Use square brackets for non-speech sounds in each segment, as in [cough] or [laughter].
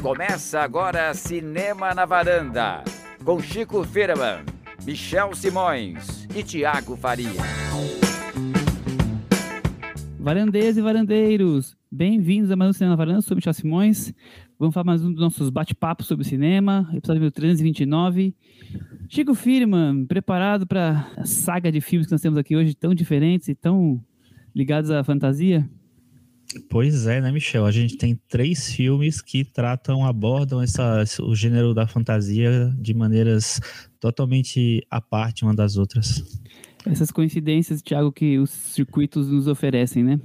Começa agora Cinema na Varanda, com Chico Firman, Michel Simões e Tiago Faria. Varandeiras e varandeiros, bem-vindos a mais um Cinema na Varanda, sou Michel Simões. Vamos falar mais um dos nossos bate-papos sobre cinema, episódio 329. Chico Firman, preparado para a saga de filmes que nós temos aqui hoje, tão diferentes e tão ligados à fantasia? Pois é, né, Michel? A gente tem três filmes que tratam, abordam essa, o gênero da fantasia de maneiras totalmente à parte uma das outras. Essas coincidências, Thiago, que os circuitos nos oferecem, né?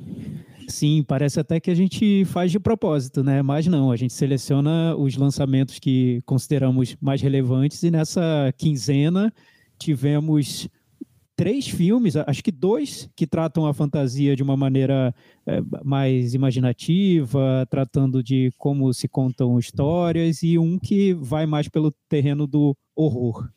Sim, parece até que a gente faz de propósito, né? Mas não, a gente seleciona os lançamentos que consideramos mais relevantes e nessa quinzena tivemos três filmes, acho que dois que tratam a fantasia de uma maneira é, mais imaginativa, tratando de como se contam histórias, e um que vai mais pelo terreno do horror.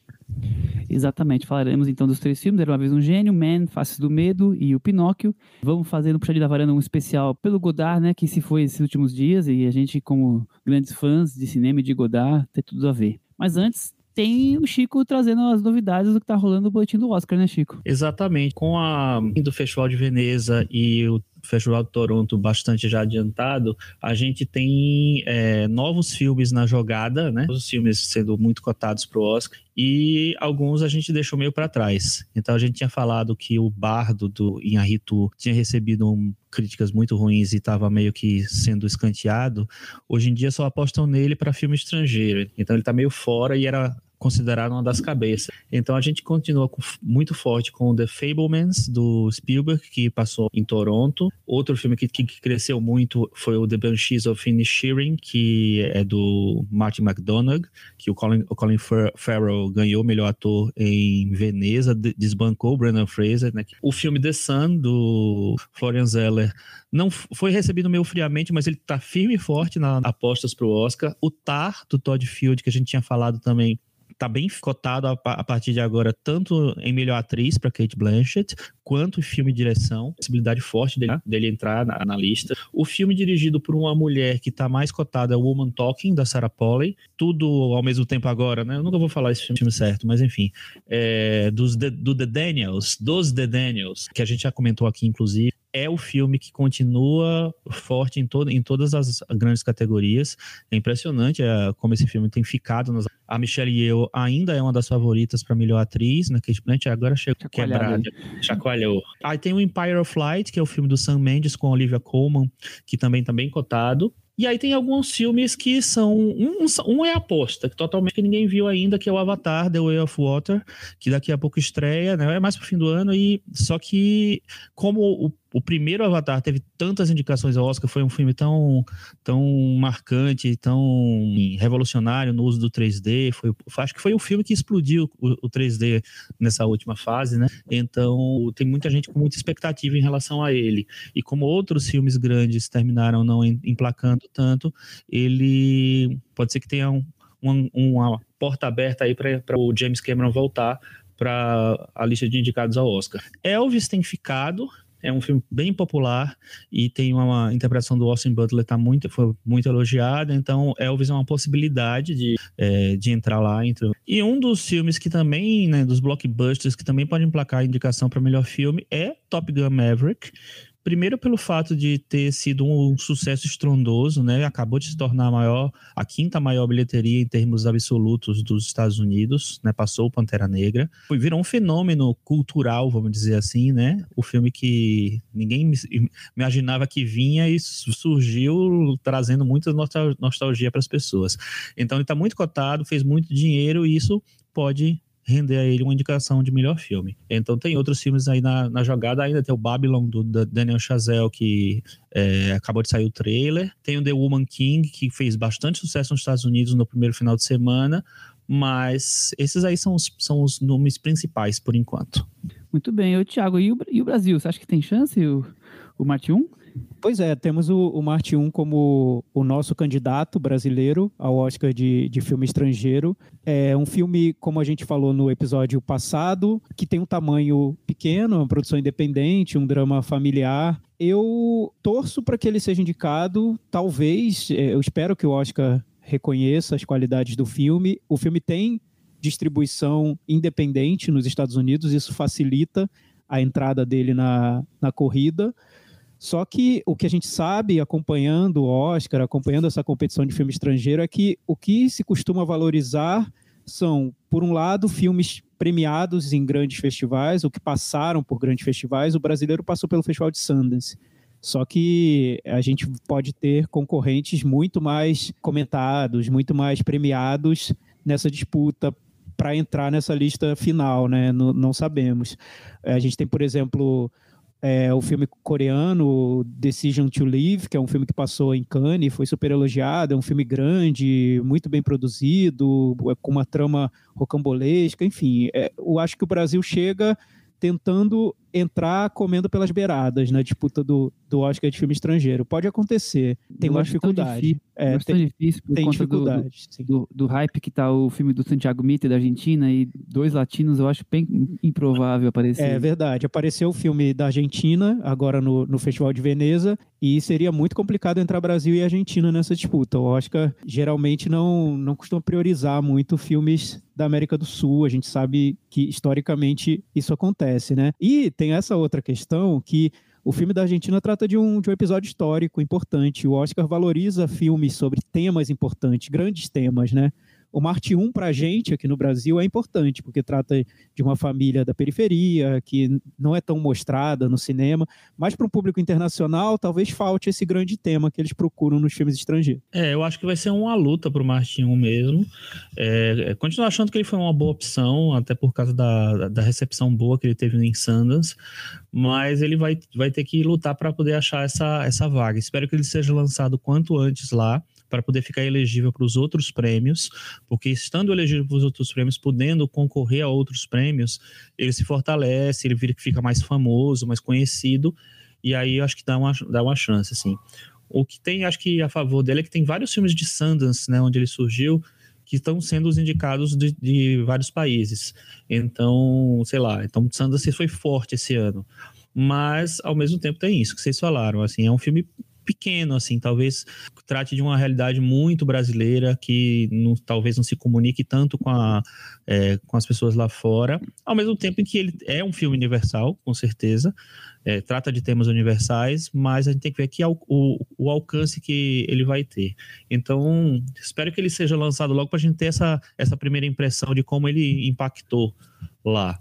Exatamente, falaremos então dos três filmes, Era Uma Vez um Gênio, Man, Faces do Medo e o Pinóquio. Vamos fazer no Puxadinho da Varanda um especial pelo Godard, né, que se foi esses últimos dias, e a gente, como grandes fãs de cinema e de Godard, tem tudo a ver. Mas antes, tem o Chico trazendo as novidades do que tá rolando no boletim do Oscar, né, Chico? Exatamente. Com a do Festival de Veneza e o Festival de Toronto bastante já adiantado, a gente tem é, novos filmes na jogada, né? Os filmes sendo muito cotados para o Oscar e alguns a gente deixou meio para trás. Então a gente tinha falado que o Bardo do Inharitu tinha recebido um, críticas muito ruins e estava meio que sendo escanteado. Hoje em dia só apostam nele para filme estrangeiro. Então ele está meio fora e era considerado uma das cabeças. Então a gente continua com, muito forte com The Fablemans, do Spielberg, que passou em Toronto. Outro filme que, que cresceu muito foi o The Banshees of Inisherin, que é do Martin McDonagh, que o Colin, o Colin Farrell ganhou melhor ator em Veneza, desbancou o Brandon Fraser. Né? O filme The Sun, do Florian Zeller, não foi recebido meio friamente, mas ele está firme e forte nas apostas para o Oscar. O Tar, do Todd Field, que a gente tinha falado também, tá bem cotado a, a, partir de agora, tanto em melhor atriz para Kate Blanchett, quanto filme direção. Possibilidade forte dele, dele entrar na, na, lista. O filme dirigido por uma mulher que tá mais cotada é Woman Talking, da Sarah Polley. Tudo ao mesmo tempo agora, né? Eu nunca vou falar esse filme certo, mas enfim. É, dos, do The Daniels, dos The Daniels, que a gente já comentou aqui, inclusive é o filme que continua forte em, todo, em todas as grandes categorias. É impressionante é, como esse filme tem ficado. Nas... A Michelle Yeoh ainda é uma das favoritas para melhor atriz, né? Kate Blanchett agora chegou quebrada, chacoalhou. Aí tem o Empire of Light, que é o filme do Sam Mendes com Olivia Colman, que também está bem cotado. E aí tem alguns filmes que são. Um, um é aposta, que totalmente que ninguém viu ainda, que é o Avatar, The Way of Water, que daqui a pouco estreia, né? É mais pro fim do ano, e só que como o o primeiro Avatar teve tantas indicações ao Oscar, foi um filme tão, tão marcante, tão revolucionário no uso do 3D. Foi, acho que foi o filme que explodiu o, o 3D nessa última fase, né? Então tem muita gente com muita expectativa em relação a ele. E como outros filmes grandes terminaram não emplacando tanto, ele pode ser que tenha um, uma, uma porta aberta aí para o James Cameron voltar para a lista de indicados ao Oscar. Elvis tem ficado, é um filme bem popular e tem uma, interpretação do Austin Butler tá muito, foi muito elogiada, então Elvis é uma possibilidade de, é, de entrar lá. Entre... E um dos filmes que também, né, dos blockbusters, que também pode emplacar a indicação para melhor filme é Top Gun Maverick, Primeiro pelo fato de ter sido um sucesso estrondoso, né? Acabou de se tornar a maior, a quinta maior bilheteria em termos absolutos dos Estados Unidos, né? Passou o Pantera Negra. Foi virou um fenômeno cultural, vamos dizer assim, né? O filme que ninguém imaginava que vinha e surgiu trazendo muita nostalgia para as pessoas. Então ele está muito cotado, fez muito dinheiro e isso pode render a ele uma indicação de melhor filme. Então tem outros filmes aí na, na jogada, ainda tem o Babylon do, Daniel Chazelle, que é, acabou de sair o trailer. Tem o The Woman King, que fez bastante sucesso nos Estados Unidos no primeiro final de semana, mas esses aí são os, são os nomes principais por enquanto. Muito bem, o Thiago, e o, e o Brasil, você acha que tem chance, o, o Marte 1? Pois é, temos o, o Marte 1 como o nosso candidato brasileiro ao Oscar de, de filme estrangeiro. É um filme, como a gente falou no episódio passado, que tem um tamanho pequeno, uma produção independente, um drama familiar. Eu torço para que ele seja indicado, talvez, é, eu espero que o Oscar reconheça as qualidades do filme. O filme tem distribuição independente nos Estados Unidos, isso facilita a entrada dele na, na corrida. Só que o que a gente sabe, acompanhando o Oscar, acompanhando essa competição de filme estrangeiro, é que o que se costuma valorizar são, por um lado, filmes premiados em grandes festivais, ou que passaram por grandes festivais. O brasileiro passou pelo Festival de Sundance. Só que a gente pode ter concorrentes muito mais comentados, muito mais premiados nessa disputa para entrar nessa lista final, né? Não, não sabemos. A gente tem, por exemplo, é, o filme coreano Decision to Live, que é um filme que passou em Cannes, foi super elogiado, é um filme grande, muito bem produzido, é, com uma trama rocambolesca, enfim, é, eu acho que o Brasil chega tentando entrar comendo pelas beiradas na disputa do, do Oscar de filme estrangeiro. Pode acontecer, tem uma dificuldade. Difícil, é, tem, difícil por tem conta dificuldade, do, do, do, hype que tá o filme do Santiago Mitre da Argentina e dois latinos, eu acho bem improvável aparecer. É verdade. Apareceu o filme da Argentina, agora no, no Festival de Veneza, e seria muito complicado entrar Brasil e Argentina nessa disputa. O Oscar geralmente não, não costuma priorizar muito filmes da América do Sul. A gente sabe que historicamente isso acontece, né? E tem essa outra questão que o filme da Argentina trata de um, de um episódio histórico importante. O Oscar valoriza filmes sobre temas importantes, grandes temas, né? O Marte 1 para a gente aqui no Brasil é importante, porque trata de uma família da periferia, que não é tão mostrada no cinema, mas para um público internacional talvez falte esse grande tema que eles procuram nos filmes estrangeiros. É, eu acho que vai ser uma luta para o Marte 1 mesmo. É, é, continuo achando que ele foi uma boa opção, até por causa da, da recepção boa que ele teve em Sundance, mas ele vai, vai ter que lutar para poder achar essa, essa vaga. Espero que ele seja lançado quanto antes lá para poder ficar elegível para os outros prêmios, porque estando elegível para os outros prêmios, podendo concorrer a outros prêmios, ele se fortalece, ele fica mais famoso, mais conhecido, e aí eu acho que dá uma, dá uma chance, assim. O que tem, acho que a favor dele é que tem vários filmes de Sundance, né, onde ele surgiu, que estão sendo os indicados de, de vários países. Então, sei lá, então Sundance foi forte esse ano mas ao mesmo tempo tem isso que vocês falaram, assim, é um filme pequeno, assim, talvez trate de uma realidade muito brasileira que não, talvez não se comunique tanto com, a, é, com as pessoas lá fora, ao mesmo tempo em que ele é um filme universal, com certeza, é, trata de temas universais, mas a gente tem que ver aqui o, o, o alcance que ele vai ter. Então, espero que ele seja lançado logo para a gente ter essa, essa primeira impressão de como ele impactou lá.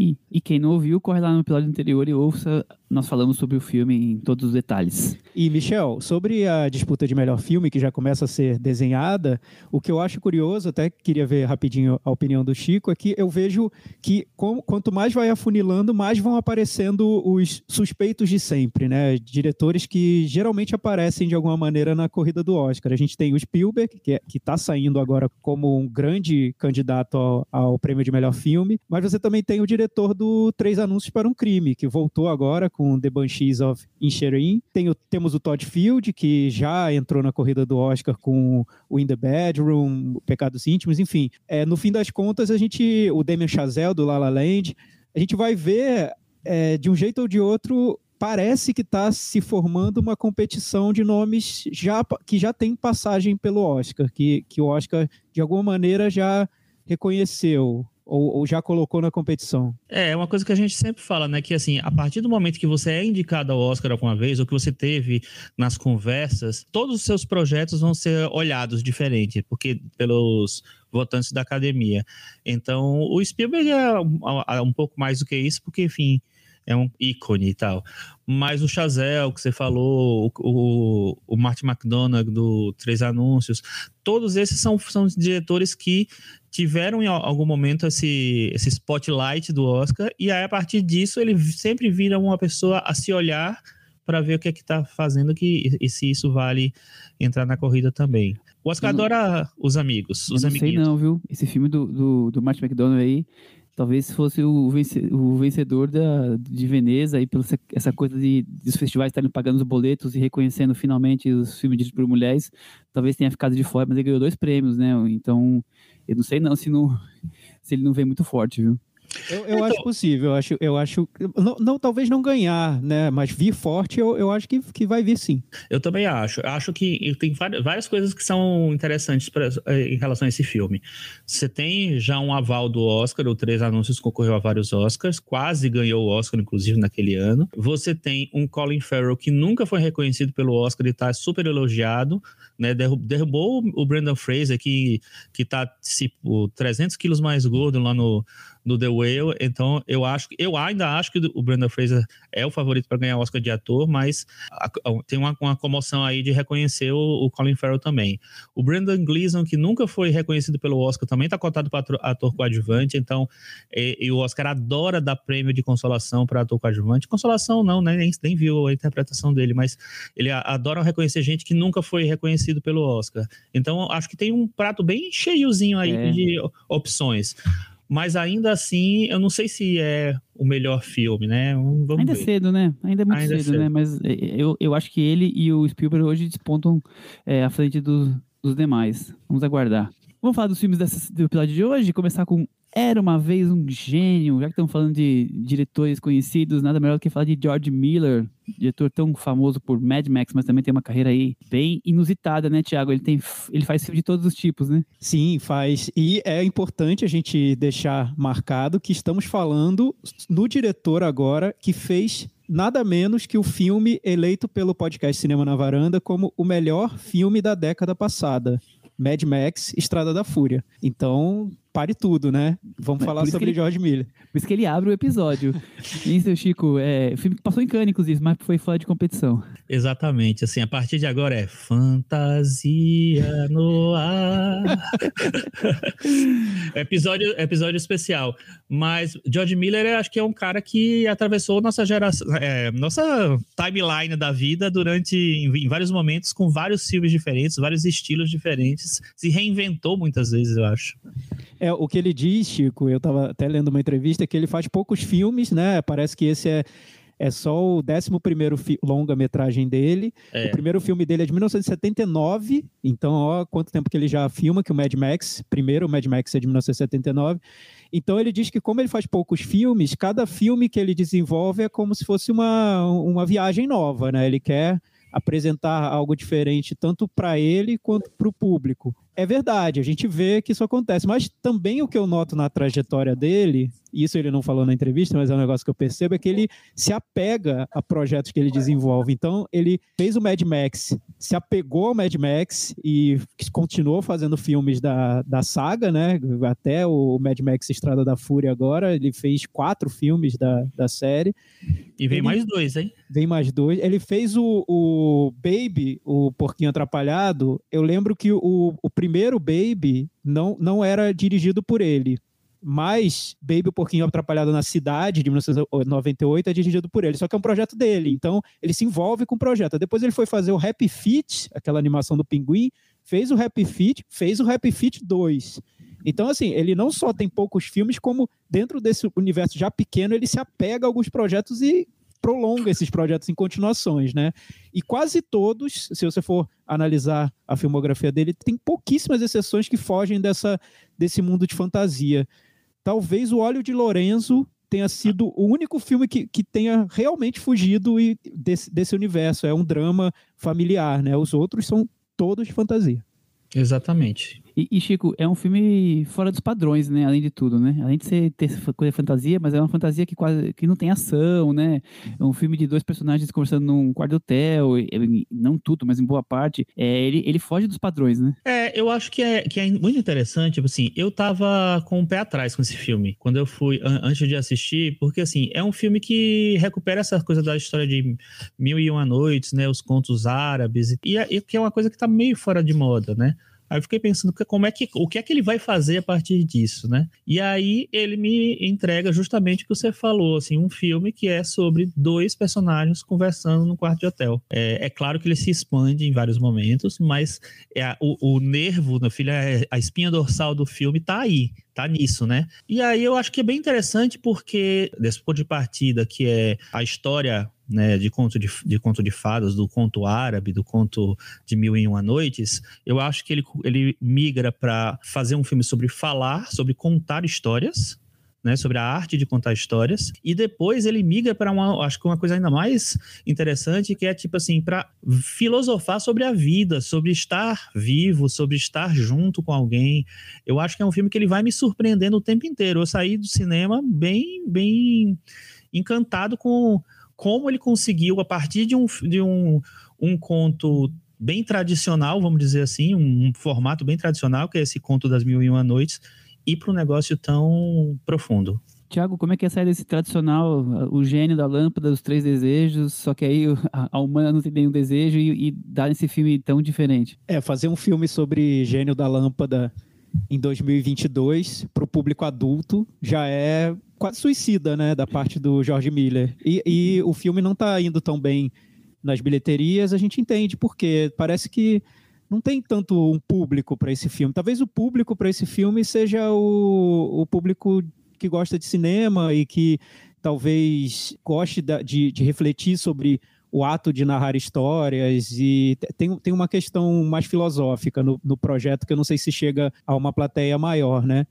E, quem não ouviu, corre lá no episódio anterior e ouça nós falamos sobre o filme em todos os detalhes. E, Michel, sobre a disputa de melhor filme, que já começa a ser desenhada, o que eu acho curioso, até queria ver rapidinho a opinião do Chico, é que eu vejo que com, quanto mais vai afunilando, mais vão aparecendo os suspeitos de sempre, né? Diretores que geralmente aparecem de alguma maneira na corrida do Oscar. A gente tem o Spielberg, que é, está saindo agora como um grande candidato ao, ao prêmio de melhor filme, mas você também tem o diretor do Três Anúncios para um Crime, que voltou agora com The Banshees of Inisherin. Tem o, temos o Todd Field, que já entrou na corrida do Oscar com o In the Bedroom, Pecados Íntimos, enfim. É, no fim das contas, a gente, o Damien Chazelle, do La La Land, a gente vai ver, é, de um jeito ou de outro, parece que está se formando uma competição de nomes já, que já tem passagem pelo Oscar, que, que o Oscar, de alguma maneira, já reconheceu ou, ou, já colocou na competição? É, é uma coisa que a gente sempre fala, né? Que assim, a partir do momento que você é indicado ao Oscar alguma vez, ou que você teve nas conversas, todos os seus projetos vão ser olhados diferente, porque pelos votantes da academia. Então, o Spielberg é um, é um pouco mais do que isso, porque, enfim, é um ícone e tal. Mas o Chazelle, que você falou, o, o, o Martin McDonagh do Três Anúncios, todos esses são, são diretores que tiveram em algum momento esse, esse spotlight do Oscar, e aí a partir disso ele sempre vira uma pessoa a se olhar para ver o que é que está fazendo que, e se isso vale entrar na corrida também. O Oscar não, adora os amigos, os eu não amiguinhos. sei não, viu? Esse filme do, do, do Martin McDonald aí, Talvez se fosse o, vence, o vencedor da, de Veneza, aí, pela essa coisa de, de os festivais estarem pagando os boletos e reconhecendo finalmente os filmes dirigidos por mulheres, talvez tenha ficado de fora, mas ele ganhou dois prêmios, né? Então, eu não sei não se, não, se ele não vem muito forte, viu? Eu, eu então, acho possível, eu acho, eu acho não, não, talvez não ganhar, né? Mas vir forte, eu, eu acho que, que vai vir sim. Eu também acho. Eu acho que tem várias coisas que são interessantes pra, eh, em relação a esse filme. Você tem já um aval do Oscar, o Três Anúncios concorreu a vários Oscars, quase ganhou o Oscar, inclusive, naquele ano. Você tem um Colin Farrell que nunca foi reconhecido pelo Oscar e está super elogiado, né? Derrubou o Brandon Fraser, que, que tá tipo 300 quilos mais gordo lá no no The Whale. Então, eu acho eu ainda acho que o Brandon Fraser é o favorito para ganhar o Oscar de ator, mas tem uma, uma, comoção aí de reconhecer o, o, Colin Farrell também. O Brandon Gleeson, que nunca foi reconhecido pelo Oscar, também está cotado para ator coadjuvante, então e, e, o Oscar adora dar prêmio de consolação para ator coadjuvante. Consolação não, né? nem, nem viu a interpretação dele, mas ele adora reconhecer gente que nunca foi reconhecido pelo Oscar. Então, acho que tem um prato bem cheiozinho aí é. de opções mas ainda assim, eu não sei se é o melhor filme, né? Vamos ainda ver. é cedo, né? Ainda é muito ainda é cedo, cedo, né? Mas é, eu, eu acho que ele e o Spielberg hoje despontam é, à frente do, dos demais. Vamos aguardar. Vamos falar dos filmes dessa, do episódio de hoje, começar com era uma vez um gênio, já que estamos falando de diretores conhecidos, nada melhor do que falar de George Miller, diretor tão famoso por Mad Max, mas também tem uma carreira aí bem inusitada, né, Tiago? Ele, tem, ele faz filme de todos os tipos, né? Sim, faz. E é importante a gente deixar marcado que estamos falando no diretor agora que fez nada menos que o filme eleito pelo podcast Cinema na Varanda como o melhor filme da década passada. Mad Max, Estrada da Fúria. Então, pare tudo, né? Vamos falar sobre ele, George Miller. Por isso que ele abre o episódio. isso, Chico, é filme que passou em Cannes, inclusive, mas foi fora de competição. Exatamente. Assim, a partir de agora é fantasia no ar. [laughs] episódio, episódio especial. Mas George Miller, acho que é um cara que atravessou nossa geração, é, nossa timeline da vida durante, em, em vários momentos, com vários filmes diferentes, vários estilos diferentes. Se reinventou muitas vezes, eu acho. É, o que ele diz, Chico, eu estava até lendo uma entrevista, que ele faz poucos filmes, né? Parece que esse é, é só o 11 longa-metragem dele. É. O primeiro filme dele é de 1979, então, ó, quanto tempo que ele já filma, que o Mad Max, primeiro o Mad Max é de 1979. Então, ele diz que, como ele faz poucos filmes, cada filme que ele desenvolve é como se fosse uma, uma viagem nova, né? Ele quer apresentar algo diferente tanto para ele quanto para o público é verdade, a gente vê que isso acontece. Mas também o que eu noto na trajetória dele, isso ele não falou na entrevista, mas é um negócio que eu percebo, é que ele se apega a projetos que ele desenvolve. Então, ele fez o Mad Max, se apegou ao Mad Max e continuou fazendo filmes da, da saga, né? Até o Mad Max Estrada da Fúria agora, ele fez quatro filmes da, da série. E vem ele, mais dois, hein? Vem mais dois. Ele fez o, o Baby, o Porquinho Atrapalhado. Eu lembro que o, o primeiro Baby não, não era dirigido por ele. Mas Baby o Porquinho Atrapalhado na Cidade, de 1998, é dirigido por ele. Só que é um projeto dele. Então, ele se envolve com o projeto. Depois ele foi fazer o Happy Feet, aquela animação do pinguim, fez o Happy Feet, fez o Happy Feet 2. Então, assim, ele não só tem poucos filmes, como dentro desse universo já pequeno, ele se apega a alguns projetos e prolonga esses projetos em continuações, né? E quase todos, se você for analisar a filmografia dele, tem pouquíssimas exceções que fogem dessa, desse mundo de fantasia. Talvez o Óleo de Lorenzo tenha sido o único filme que, que tenha realmente fugido desse, desse universo. É um drama familiar, né? Os outros são todos de fantasia. Exatamente. E, e, Chico, é um filme fora dos padrões, né? Além de tudo, né? Além de ser, ter coisa fantasia, mas é uma fantasia que quase que não tem ação, né? É um filme de dois personagens conversando num quarto de hotel, e, não tudo, mas em boa parte. É, ele, ele foge dos padrões, né? É, eu acho que é, que é muito interessante, tipo assim, eu tava com o pé atrás com esse filme, quando eu fui, an antes de assistir, porque assim, é um filme que recupera essa coisa da história de Mil e Uma Noites, né? Os contos árabes, e, e que é uma coisa que tá meio fora de moda, né? Aí eu fiquei pensando como é que, o que é que ele vai fazer a partir disso, né? E aí ele me entrega justamente o que você falou, assim, um filme que é sobre dois personagens conversando no quarto de hotel. É, é claro que ele se expande em vários momentos, mas é a, o, o nervo, no filho, é, a espinha dorsal do filme tá aí, tá nisso, né? E aí eu acho que é bem interessante porque desse ponto de partida que é a história né, de conto de, de conto de fadas, do conto árabe, do conto de Mil e Uma Noites, eu acho que ele, ele migra para fazer um filme sobre falar, sobre contar histórias, né, sobre a arte de contar histórias, e depois ele migra para uma, acho que uma coisa ainda mais interessante, que é tipo assim, para filosofar sobre a vida, sobre estar vivo, sobre estar junto com alguém. Eu acho que é um filme que ele vai me surpreendendo o tempo inteiro. Eu saí do cinema bem, bem encantado com como ele conseguiu, a partir de um, de um, um conto bem tradicional, vamos dizer assim, um, um formato bem tradicional, que é esse conto das mil e uma noites, ir para um negócio tão profundo. Tiago, como é que é sair desse tradicional, o gênio da lâmpada, os três desejos, só que aí a, humana não tem nenhum desejo e, e dar esse filme tão diferente? É, fazer um filme sobre gênio da lâmpada em 2022 para o público adulto já é quase suicida, né, da parte do George Miller. E, e o filme não está indo tão bem nas bilheterias, a gente entende porque parece que não tem tanto um público para esse filme. Talvez o público para esse filme seja o, o público que gosta de cinema e que talvez goste de, de refletir sobre o ato de narrar histórias e tem, tem uma questão mais filosófica no, no projeto que eu não sei se chega a uma plateia maior, né?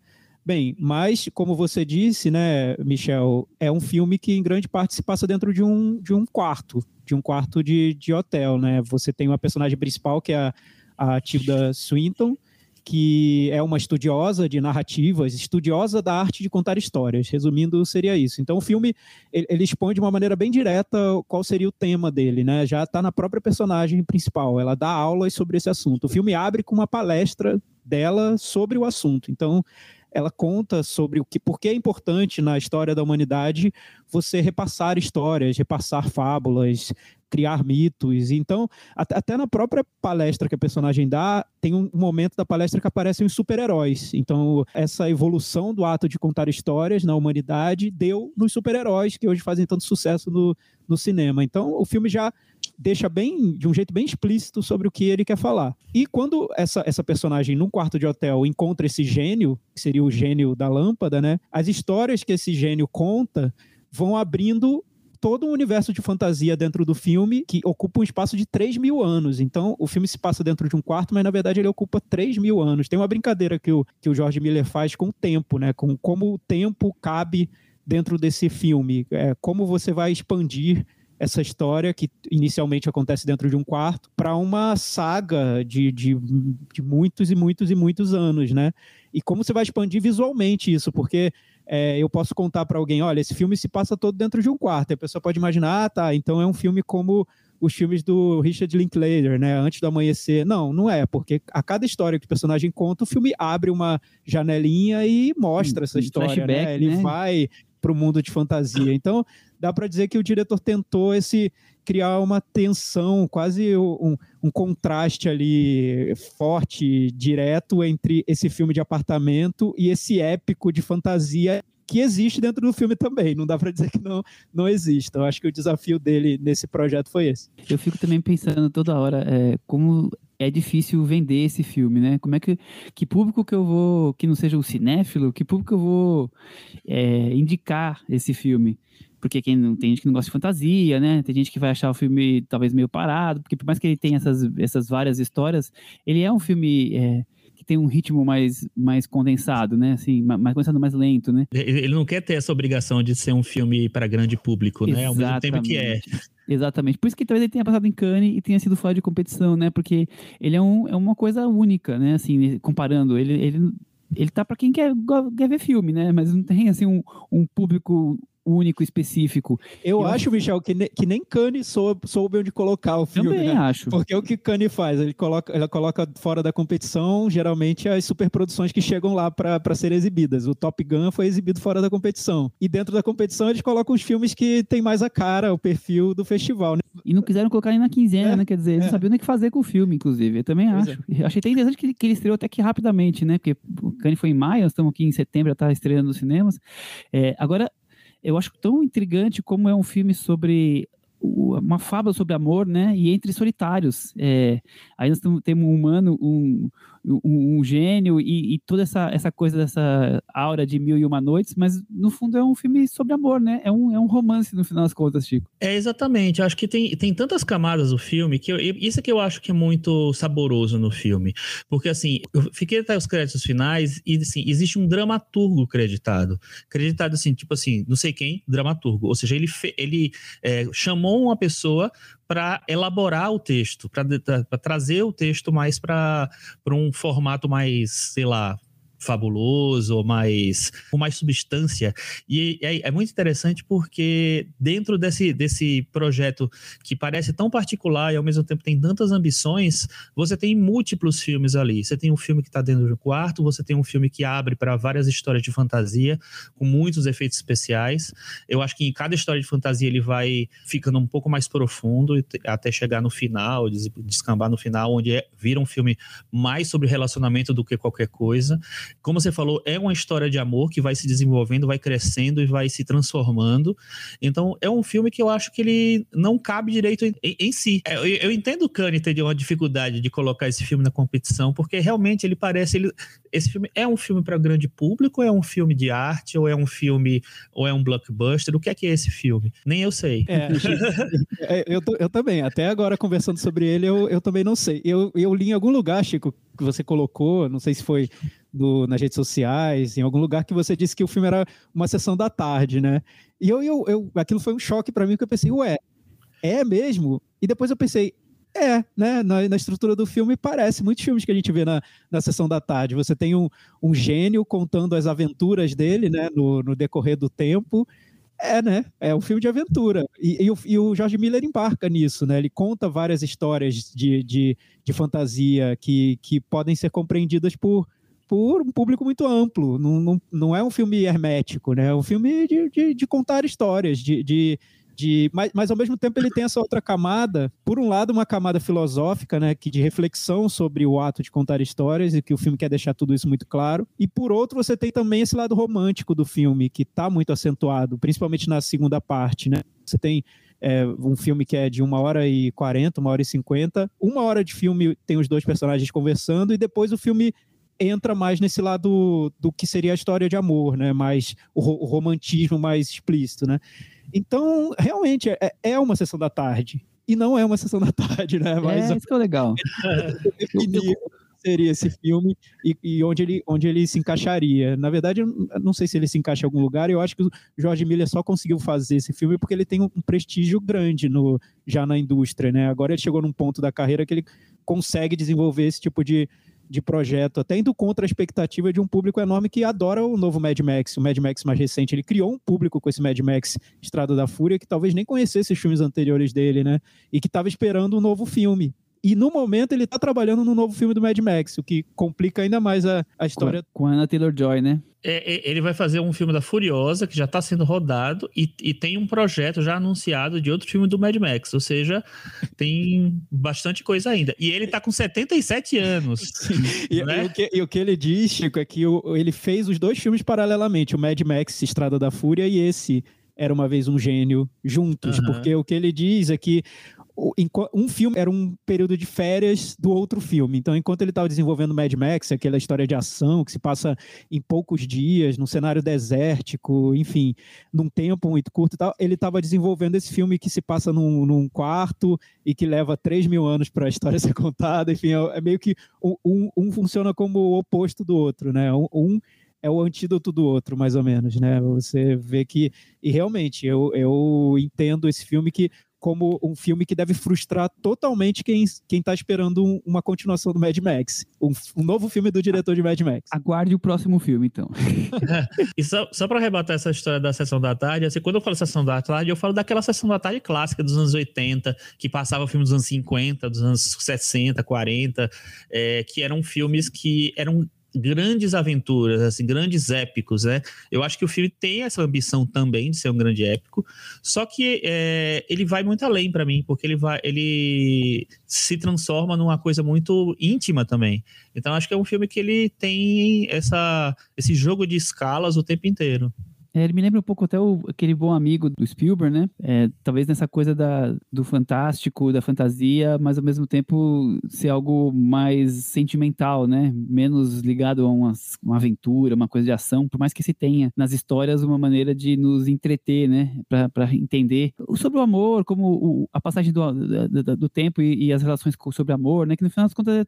Bem, mas como você disse, né, Michel, é um filme que em grande parte se passa dentro de um, de um quarto, de um quarto de, de hotel, né? Você tem uma personagem principal que é a, a Tilda Swinton, que é uma estudiosa de narrativas, estudiosa da arte de contar histórias. Resumindo, seria isso. Então, o filme ele, ele expõe de uma maneira bem direta qual seria o tema dele, né? Já está na própria personagem principal. Ela dá aulas sobre esse assunto. O filme abre com uma palestra dela sobre o assunto. Então, ela conta sobre o que, por que é importante na história da humanidade você repassar histórias, repassar fábulas, criar mitos. Então, até na própria palestra que a personagem dá, tem um momento da palestra que aparecem os super-heróis. Então, essa evolução do ato de contar histórias na humanidade deu nos super-heróis que hoje fazem tanto sucesso no, no cinema. Então, o filme já deixa bem de um jeito bem explícito sobre o que ele quer falar. E quando essa, essa personagem num quarto de hotel encontra esse gênio, que seria o gênio da lâmpada, né? As histórias que esse gênio conta vão abrindo todo um universo de fantasia dentro do filme que ocupa um espaço de 3 mil anos. Então, o filme se passa dentro de um quarto, mas na verdade ele ocupa 3 mil anos. Tem uma brincadeira que o, que o George Miller faz com o tempo, né? Com como o tempo cabe dentro desse filme. É, como você vai expandir essa história que inicialmente acontece dentro de um quarto para uma saga de, de, de, muitos e muitos e muitos anos, né? E como você vai expandir visualmente isso, porque é, eu posso contar para alguém, olha, esse filme se passa todo dentro de um quarto. E a pessoa pode imaginar, ah, tá, então é um filme como os filmes do Richard Linklater, né? Antes do amanhecer. Não, não é, porque a cada história que o personagem conta, o filme abre uma janelinha e mostra essa história, né? Ele né? vai para o mundo de fantasia. Então, dá para dizer que o diretor tentou esse criar uma tensão, quase um, um, contraste ali forte, direto entre esse filme de apartamento e esse épico de fantasia que existe dentro do filme também. Não dá para dizer que não, não existe. Eu acho que o desafio dele nesse projeto foi esse. Eu fico também pensando toda hora é, como é difícil vender esse filme, né? Como é que que público que eu vou que não seja o cinéfilo, que público eu vou é, indicar esse filme? porque quem não tem gente que não gosta de fantasia, né? Tem gente que vai achar o filme talvez meio parado, porque por mais que ele tenha essas, essas várias histórias, ele é um filme é, tem um ritmo mais, mais condensado, né? Assim, mais condensado, mais lento, né? Ele não quer ter essa obrigação de ser um filme para grande público, né? Ao mesmo tempo que é. Exatamente. Por isso que talvez ele tenha passado em Cannes e tenha sido fora de competição, né? Porque ele é, um, é uma coisa única, né? Assim, comparando, ele, ele ele tá para quem quer, quer ver filme, né? Mas não tem assim um, um público único, específico. Eu, eu acho, Michel, que, ne, que nem Kanye soube, soube onde colocar o filme. Também né? acho. Porque é o que Kanye faz, ele coloca, ela coloca fora da competição, geralmente, as superproduções que chegam lá para serem exibidas. O Top Gun foi exibido fora da competição. E dentro da competição, eles colocam os filmes que tem mais a cara, o perfil do festival. Né? E não quiseram colocar nem na quinzena, é, né? Quer dizer, eles é. não sabiam nem o que fazer com o filme, inclusive. Eu também pois acho. É. Achei até interessante que, que ele estreou até que rapidamente, né? Porque o Kanye foi em maio, nós estamos aqui em setembro, já está estreando nos cinemas. É, agora, eu acho tão intrigante como é um filme sobre uma fábula sobre amor, né? E entre solitários. É, aí nós temos um humano, um, um, um gênio e, e, toda essa, essa coisa dessa aura de mil e uma noites, mas no fundo é um filme sobre amor, né? É um, é um romance no final das contas, Chico. É exatamente. Acho que tem, tem tantas camadas o filme que eu, isso é que eu acho que é muito saboroso no filme, porque assim eu fiquei até os créditos finais e assim existe um dramaturgo creditado, creditado assim tipo assim não sei quem dramaturgo, ou seja ele ele é, chamou uma pessoa para elaborar o texto, para trazer o texto mais para um formato mais, sei lá, fabuloso, ou mais, com mais substância. E é, é, muito interessante porque dentro desse, desse projeto que parece tão particular e ao mesmo tempo tem tantas ambições, você tem múltiplos filmes ali. Você tem um filme que está dentro do quarto, você tem um filme que abre para várias histórias de fantasia, com muitos efeitos especiais. Eu acho que em cada história de fantasia ele vai ficando um pouco mais profundo até chegar no final, descambar no final, onde é, vira um filme mais sobre relacionamento do que qualquer coisa. Como você falou, é uma história de amor que vai se desenvolvendo, vai crescendo e vai se transformando. Então, é um filme que eu acho que ele não cabe direito em, em, em si. É, eu, eu, entendo o Kanye ter uma dificuldade de colocar esse filme na competição, porque realmente ele parece. Ele, esse filme é um filme para grande público, ou é um filme de arte, ou é um filme, ou é um blockbuster? O que é que é esse filme? Nem eu sei. É, [laughs] é eu, eu também. Até agora, conversando sobre ele, eu, eu também não sei. Eu, eu li em algum lugar, Chico, que você colocou, não sei se foi do, nas redes sociais, em algum lugar, que você disse que o filme era uma sessão da tarde, né? E eu, eu, eu aquilo foi um choque para mim, que eu pensei, ué, é mesmo? E depois eu pensei, é, né? Na, na, estrutura do filme parece muitos filmes que a gente vê na, na sessão da tarde. Você tem um, um gênio contando as aventuras dele, né? No, no decorrer do tempo. É, né? É um filme de aventura. E, e, o, e, o, George Miller embarca nisso, né? Ele conta várias histórias de, de, de fantasia que, que podem ser compreendidas por por um público muito amplo. Não, não, não é um filme hermético, né? É um filme de, de, de contar histórias, de, de, de mas, mas ao mesmo tempo ele tem essa outra camada, por um lado uma camada filosófica, né, que de reflexão sobre o ato de contar histórias e que o filme quer deixar tudo isso muito claro, e por outro você tem também esse lado romântico do filme que está muito acentuado, principalmente na segunda parte, né? Você tem é, um filme que é de uma hora e quarenta, uma hora e cinquenta, uma hora de filme tem os dois personagens conversando e depois o filme entra mais nesse lado do que seria a história de amor, né? Mais o, o romantismo mais explícito, né? Então, realmente, é, é, uma sessão da tarde. E não é uma sessão da tarde, né? Mas, é, isso que é legal. definir [laughs] seria esse filme e, e, onde, ele, onde ele se encaixaria. Na verdade, eu não sei se ele se encaixa em algum lugar, eu acho que o George Miller só conseguiu fazer esse filme porque ele tem um, um prestígio grande no, já na indústria, né? Agora ele chegou num ponto da carreira que ele consegue desenvolver esse tipo de, de projeto, até indo contra a expectativa de um público enorme que adora o novo Mad Max, o Mad Max mais recente. Ele criou um público com esse Mad Max Estrada da Fúria que talvez nem conhecesse os filmes anteriores dele, né? E que estava esperando um novo filme. E no momento ele está trabalhando no novo filme do Mad Max, o que complica ainda mais a, a história. Com a Anna Taylor-Joy, né? É, é, ele vai fazer um filme da Furiosa, que já está sendo rodado, e, e, tem um projeto já anunciado de outro filme do Mad Max. Ou seja, tem bastante coisa ainda. E ele está com 77 anos. [laughs] e, né? e, o que, e, o que, ele diz, Chico, é que o, ele fez os dois filmes paralelamente: o Mad Max Estrada da Fúria e esse Era uma Vez um Gênio juntos. Uhum. Porque o que ele diz é que um filme era um período de férias do outro filme. Então, enquanto ele estava desenvolvendo Mad Max, aquela história de ação que se passa em poucos dias, num cenário desértico, enfim, num tempo muito curto e tal, ele estava desenvolvendo esse filme que se passa num, num quarto e que leva 3 mil anos para a história [laughs] ser contada. Enfim, é, é meio que um, um, funciona como o oposto do outro, né? Um, é o antídoto do outro, mais ou menos, né? Você vê que. E realmente, eu, eu entendo esse filme que como um filme que deve frustrar totalmente quem, quem tá esperando um, uma continuação do Mad Max. Um, um, novo filme do diretor de Mad Max. Aguarde o próximo filme, então. [laughs] e só, só para rebater essa história da Sessão da Tarde, assim, quando eu falo Sessão da Tarde, eu falo daquela Sessão da Tarde clássica dos anos 80, que passava filmes dos anos 50, dos anos 60, 40, é, que eram filmes que eram grandes aventuras, assim, grandes épicos, né? Eu acho que o filme tem essa ambição também de ser um grande épico, só que é, ele vai muito além para mim, porque ele vai, ele se transforma numa coisa muito íntima também. Então acho que é um filme que ele tem essa, esse jogo de escalas o tempo inteiro. É, ele me lembra um pouco até o, aquele bom amigo do Spielberg, né? É, talvez nessa coisa da, do fantástico, da fantasia, mas ao mesmo tempo ser algo mais sentimental, né? Menos ligado a uma, uma aventura, uma coisa de ação, por mais que se tenha nas histórias uma maneira de nos entreter, né? Para entender sobre o amor, como o, a passagem do, do, do tempo e, e, as relações sobre amor, né? Que no final das contas é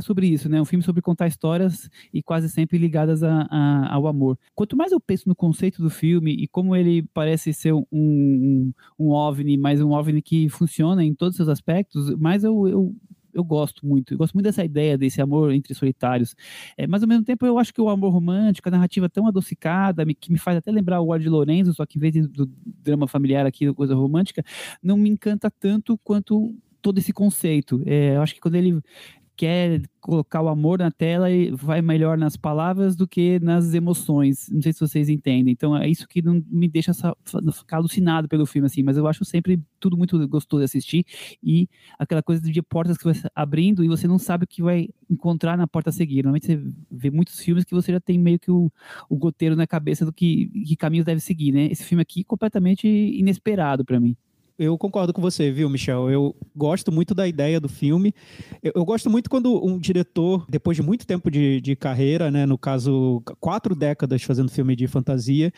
sobre isso, né? Um filme sobre contar histórias e quase sempre ligadas a, a, ao amor. Quanto mais eu penso no conceito do filme e como ele parece ser um, um, um OVNI, mas um OVNI que funciona em todos os seus aspectos, mais eu, eu eu gosto muito. Eu gosto muito dessa ideia desse amor entre solitários. É, mas ao mesmo tempo eu acho que o amor romântico, a narrativa tão adocicada, me, que me faz até lembrar o Ward Lorenzo, só que em vez do drama familiar aqui, coisa romântica, não me encanta tanto quanto todo esse conceito. É, eu acho que quando ele quer colocar o amor na tela e vai melhor nas palavras do que nas emoções. Não sei se vocês entendem. Então é isso que não me deixa ficar alucinado pelo filme, assim. Mas eu acho sempre tudo muito gostoso de assistir e aquela coisa de portas que vai abrindo e você não sabe o que vai encontrar na porta a seguir. Normalmente você vê muitos filmes que você já tem meio que o, o goteiro na cabeça do que, que caminho deve seguir, né? Esse filme aqui completamente inesperado para mim eu concordo com você, viu, Michel? Eu gosto muito da ideia do filme. Eu, eu, gosto muito quando um diretor, depois de muito tempo de, de carreira, né, no caso, quatro décadas fazendo filme de fantasia,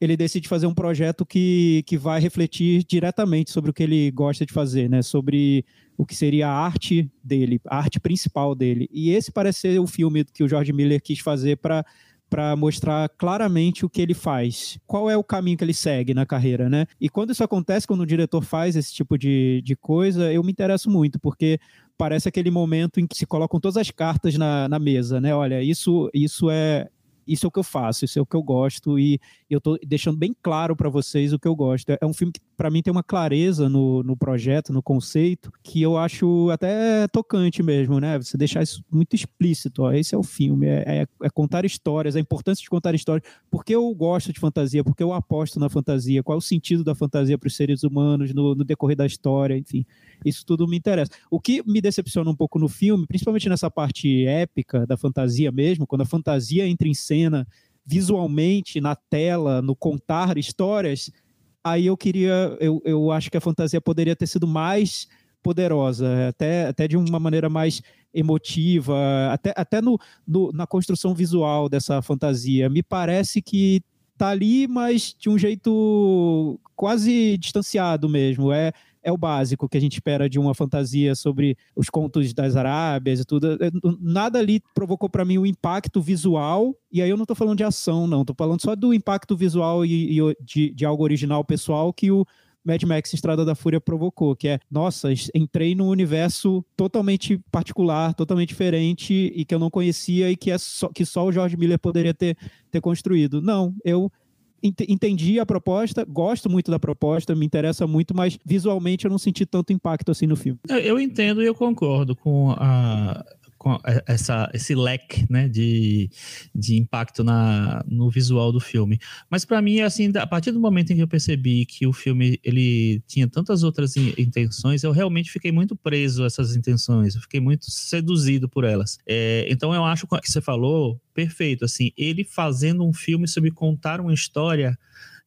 ele decide fazer um projeto que, que vai refletir diretamente sobre o que ele gosta de fazer, né? Sobre o que seria a arte dele, a arte principal dele. E esse parece ser o filme que o George Miller quis fazer para para mostrar claramente o que ele faz, qual é o caminho que ele segue na carreira, né? E quando isso acontece, quando o diretor faz esse tipo de, de coisa, eu me interesso muito, porque parece aquele momento em que se colocam todas as cartas na, na mesa, né? Olha, isso, isso é, isso é o que eu faço, isso é o que eu gosto e eu estou deixando bem claro para vocês o que eu gosto. É um filme que para mim tem uma clareza no, no projeto, no conceito, que eu acho até tocante mesmo, né? Você deixar isso muito explícito, ó, esse é o filme, é, é, é contar histórias, a importância de contar histórias, porque eu gosto de fantasia, porque eu aposto na fantasia, qual é o sentido da fantasia para os seres humanos no, no decorrer da história, enfim, isso tudo me interessa. O que me decepciona um pouco no filme, principalmente nessa parte épica da fantasia mesmo, quando a fantasia entra em cena visualmente na tela, no contar histórias, aí eu queria, eu, eu acho que a fantasia poderia ter sido mais poderosa, até, até de uma maneira mais emotiva, até, até no, no, na construção visual dessa fantasia. Me parece que tá ali, mas de um jeito quase distanciado mesmo. É, é o básico que a gente espera de uma fantasia sobre os contos das Arábias e tudo. Nada ali provocou para mim o impacto visual, e aí eu não estou falando de ação, não, estou falando só do impacto visual e, e de, de algo original pessoal que o Mad Max Estrada da Fúria provocou, que é, nossa, entrei num universo totalmente particular, totalmente diferente e que eu não conhecia e que é só, que só o George Miller poderia ter, ter construído. Não, eu entendi a proposta, gosto muito da proposta, me interessa muito, mas visualmente eu não senti tanto impacto assim no filme. Eu entendo e eu concordo com a com essa, esse leque né, de, de impacto na, no visual do filme. Mas para mim, assim, a partir do momento em que eu percebi que o filme ele tinha tantas outras intenções, eu realmente fiquei muito preso a essas intenções, eu fiquei muito seduzido por elas. É, então eu acho que você falou perfeito, assim, ele fazendo um filme sobre contar uma história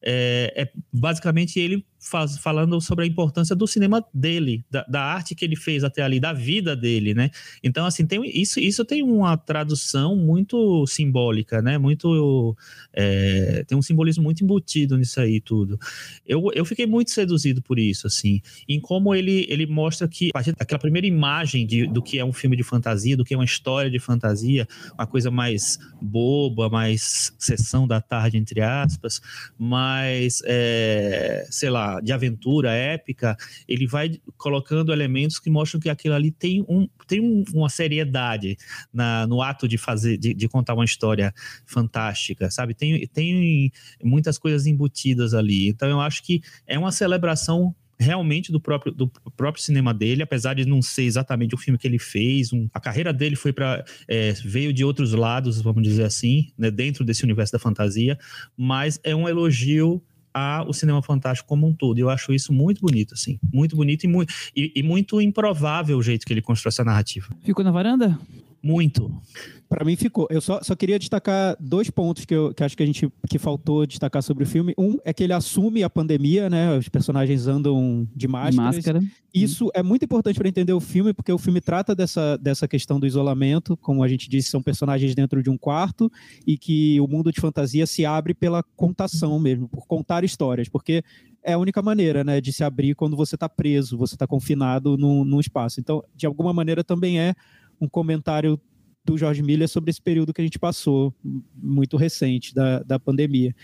é, é basicamente ele faz, falando sobre a importância do cinema dele, da, da, arte que ele fez até ali, da vida dele, né? Então, assim, tem, isso, isso tem uma tradução muito simbólica, né? Muito. É, tem um simbolismo muito embutido nisso aí tudo. Eu, eu fiquei muito seduzido por isso, assim, em como ele, ele mostra que, a partir daquela primeira imagem de, do que é um filme de fantasia, do que é uma história de fantasia, uma coisa mais boba, mais sessão da tarde, entre aspas, mais, é, sei lá, de aventura épica, ele vai colocando elementos que mostram que aquilo ali tem, um, tem um, uma seriedade na, no ato de fazer, de, de, contar uma história fantástica, sabe? Tem, tem muitas coisas embutidas ali. Então eu acho que é uma celebração realmente do próprio, do próprio cinema dele, apesar de não ser exatamente o filme que ele fez. Um, a carreira dele foi para é, veio de outros lados, vamos dizer assim, né, dentro desse universo da fantasia, mas é um elogio ao cinema fantástico como um todo. Eu acho isso muito bonito, assim, muito bonito e, mu e, e muito improvável o jeito que ele constrói essa narrativa. Ficou na varanda? Muito. Para mim ficou. Eu só, só queria destacar dois pontos que eu que acho que a gente que faltou destacar sobre o filme. Um é que ele assume a pandemia, né? Os personagens andam de máscara. máscara. Isso é muito importante para entender o filme, porque o filme trata dessa, dessa questão do isolamento, como a gente disse, são personagens dentro de um quarto e que o mundo de fantasia se abre pela contação mesmo, por contar histórias, porque é a única maneira, né, de se abrir quando você está preso, você está confinado num, num espaço. Então, de alguma maneira também é um comentário do George Miller sobre esse período que a gente passou, muito recente, da, da pandemia.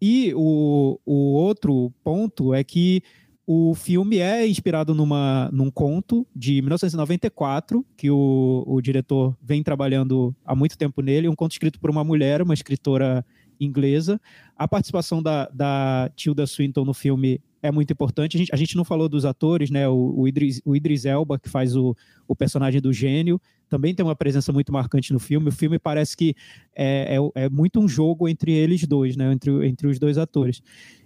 E o, o outro ponto é que o filme é inspirado numa, num conto de 1994, que o, o diretor vem trabalhando há muito tempo nele, um conto escrito por uma mulher, uma escritora inglesa. A participação da, da Tilda Swinton no filme é muito importante. A gente, a gente não falou dos atores, né? O, o, Idris, o Idris Elba, que faz o, o personagem do gênio, também tem uma presença muito marcante no filme. O filme parece que é, é, é muito um jogo entre eles dois, né? Entre, entre os dois atores.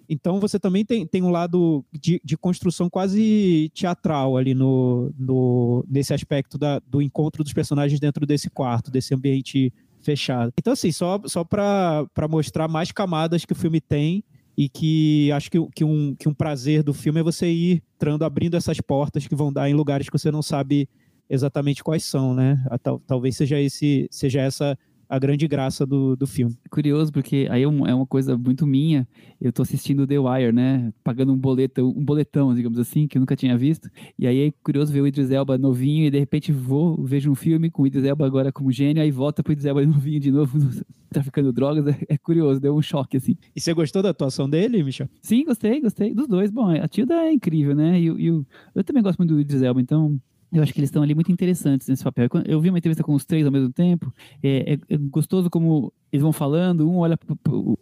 Então você também tem, tem um lado de, de construção quase teatral ali no, no, nesse aspecto da, do encontro dos personagens dentro desse quarto, desse ambiente fechado. Então, assim, só, só para mostrar mais camadas que o filme tem e que acho que, que, um, que um prazer do filme é você ir entrando, abrindo essas portas que vão dar em lugares que você não sabe exatamente quais são, né? Tal, talvez seja, esse, seja essa a grande graça do, do filme. Curioso, porque aí é, é uma coisa muito minha. Eu tô assistindo The Wire, né? Pagando um boleto, um boletão, digamos assim, que eu nunca tinha visto. E aí é curioso ver o Idris Elba novinho e de repente vou, vejo um filme com o Idris Elba agora como gênio, aí volta pro Idris Elba [laughs] novinho de novo, [laughs] traficando drogas. É, é, curioso, deu um choque, assim. E você gostou da atuação dele, Michel? Sim, gostei, gostei. Dos dois. Bom, a Tilda é incrível, né? E, e eu, eu também gosto muito do Idris Elba, então eu acho que eles estão ali muito interessantes nesse papel. Eu vi uma entrevista com os três ao mesmo tempo. É, é, é gostoso como eles vão falando. Um olha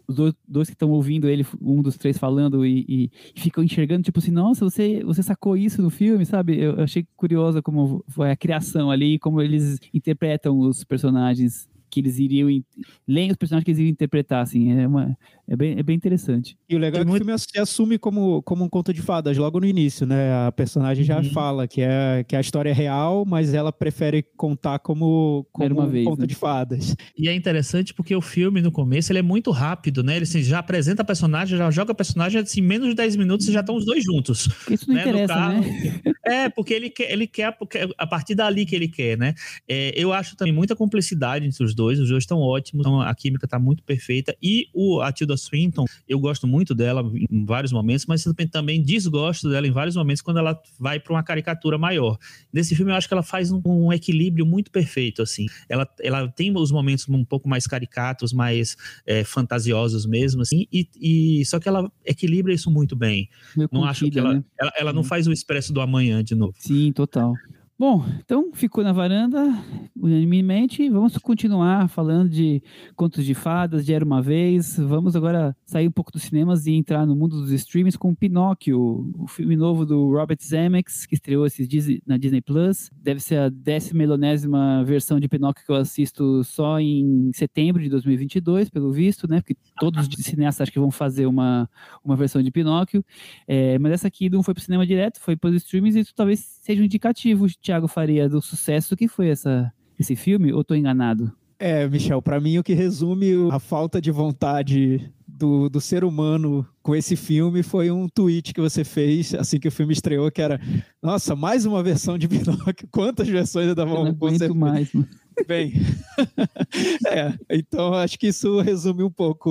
os dois, dois que estão ouvindo ele, um dos três falando e, e, e, ficam enxergando, tipo assim, nossa, você, você sacou isso no filme, sabe? Eu, eu achei curiosa como foi a criação ali, como eles interpretam os personagens que eles iriam. Leem os personagens que eles iriam interpretar, assim. É, uma, é, bem, é bem interessante. E o legal é que muito... o filme assume como, como um conto de fadas logo no início, né? A personagem já uhum. fala que, é, que a história é real, mas ela prefere contar como, como uma um vez, conto né? de fadas. E é interessante porque o filme, no começo, ele é muito rápido, né? Ele assim, já apresenta a personagem, já joga a personagem, assim, menos de 10 minutos já estão os dois juntos. Isso não né? interessa, né? É, porque ele quer, ele quer a partir dali que ele quer, né? É, eu acho também muita cumplicidade entre os dois dois, os dois estão ótimos, então a química está muito perfeita. E o, a Tilda Swinton, eu gosto muito dela em vários momentos, mas também desgosto dela em vários momentos quando ela vai para uma caricatura maior. Nesse filme eu acho que ela faz um, um, equilíbrio muito perfeito, assim. Ela, ela tem os momentos um pouco mais caricatos, mais é, fantasiosos mesmo, assim, e, e, só que ela equilibra isso muito bem. Não acho que ela, né? ela, ela, não faz o expresso do amanhã de novo. Sim, total. Bom, então ficou na varanda unanimemente. Vamos continuar falando de contos de fadas, de Era uma Vez. Vamos agora sair um pouco dos cinemas e entrar no mundo dos streams com Pinóquio, o filme novo do Robert Zemeckis, que estreou esses dias na Disney Plus. Deve ser a décima milionésima versão de Pinóquio que eu assisto só em setembro de 2022, pelo visto, né? Porque todos os cineastas acho que vão fazer uma, uma versão de Pinóquio. É, mas essa aqui não foi para o cinema direto, foi para os streams e isso talvez seja um indicativo Thiago Faria, do sucesso que foi essa, esse filme, ou estou enganado? É, Michel, para mim o que resume a falta de vontade do, do ser humano com esse filme foi um tweet que você fez assim que o filme estreou, que era nossa, mais uma versão de [laughs] Pinóquio. Quantas versões ainda vão aguento mais. Mano. Bem, [laughs] é, então acho que isso resume um pouco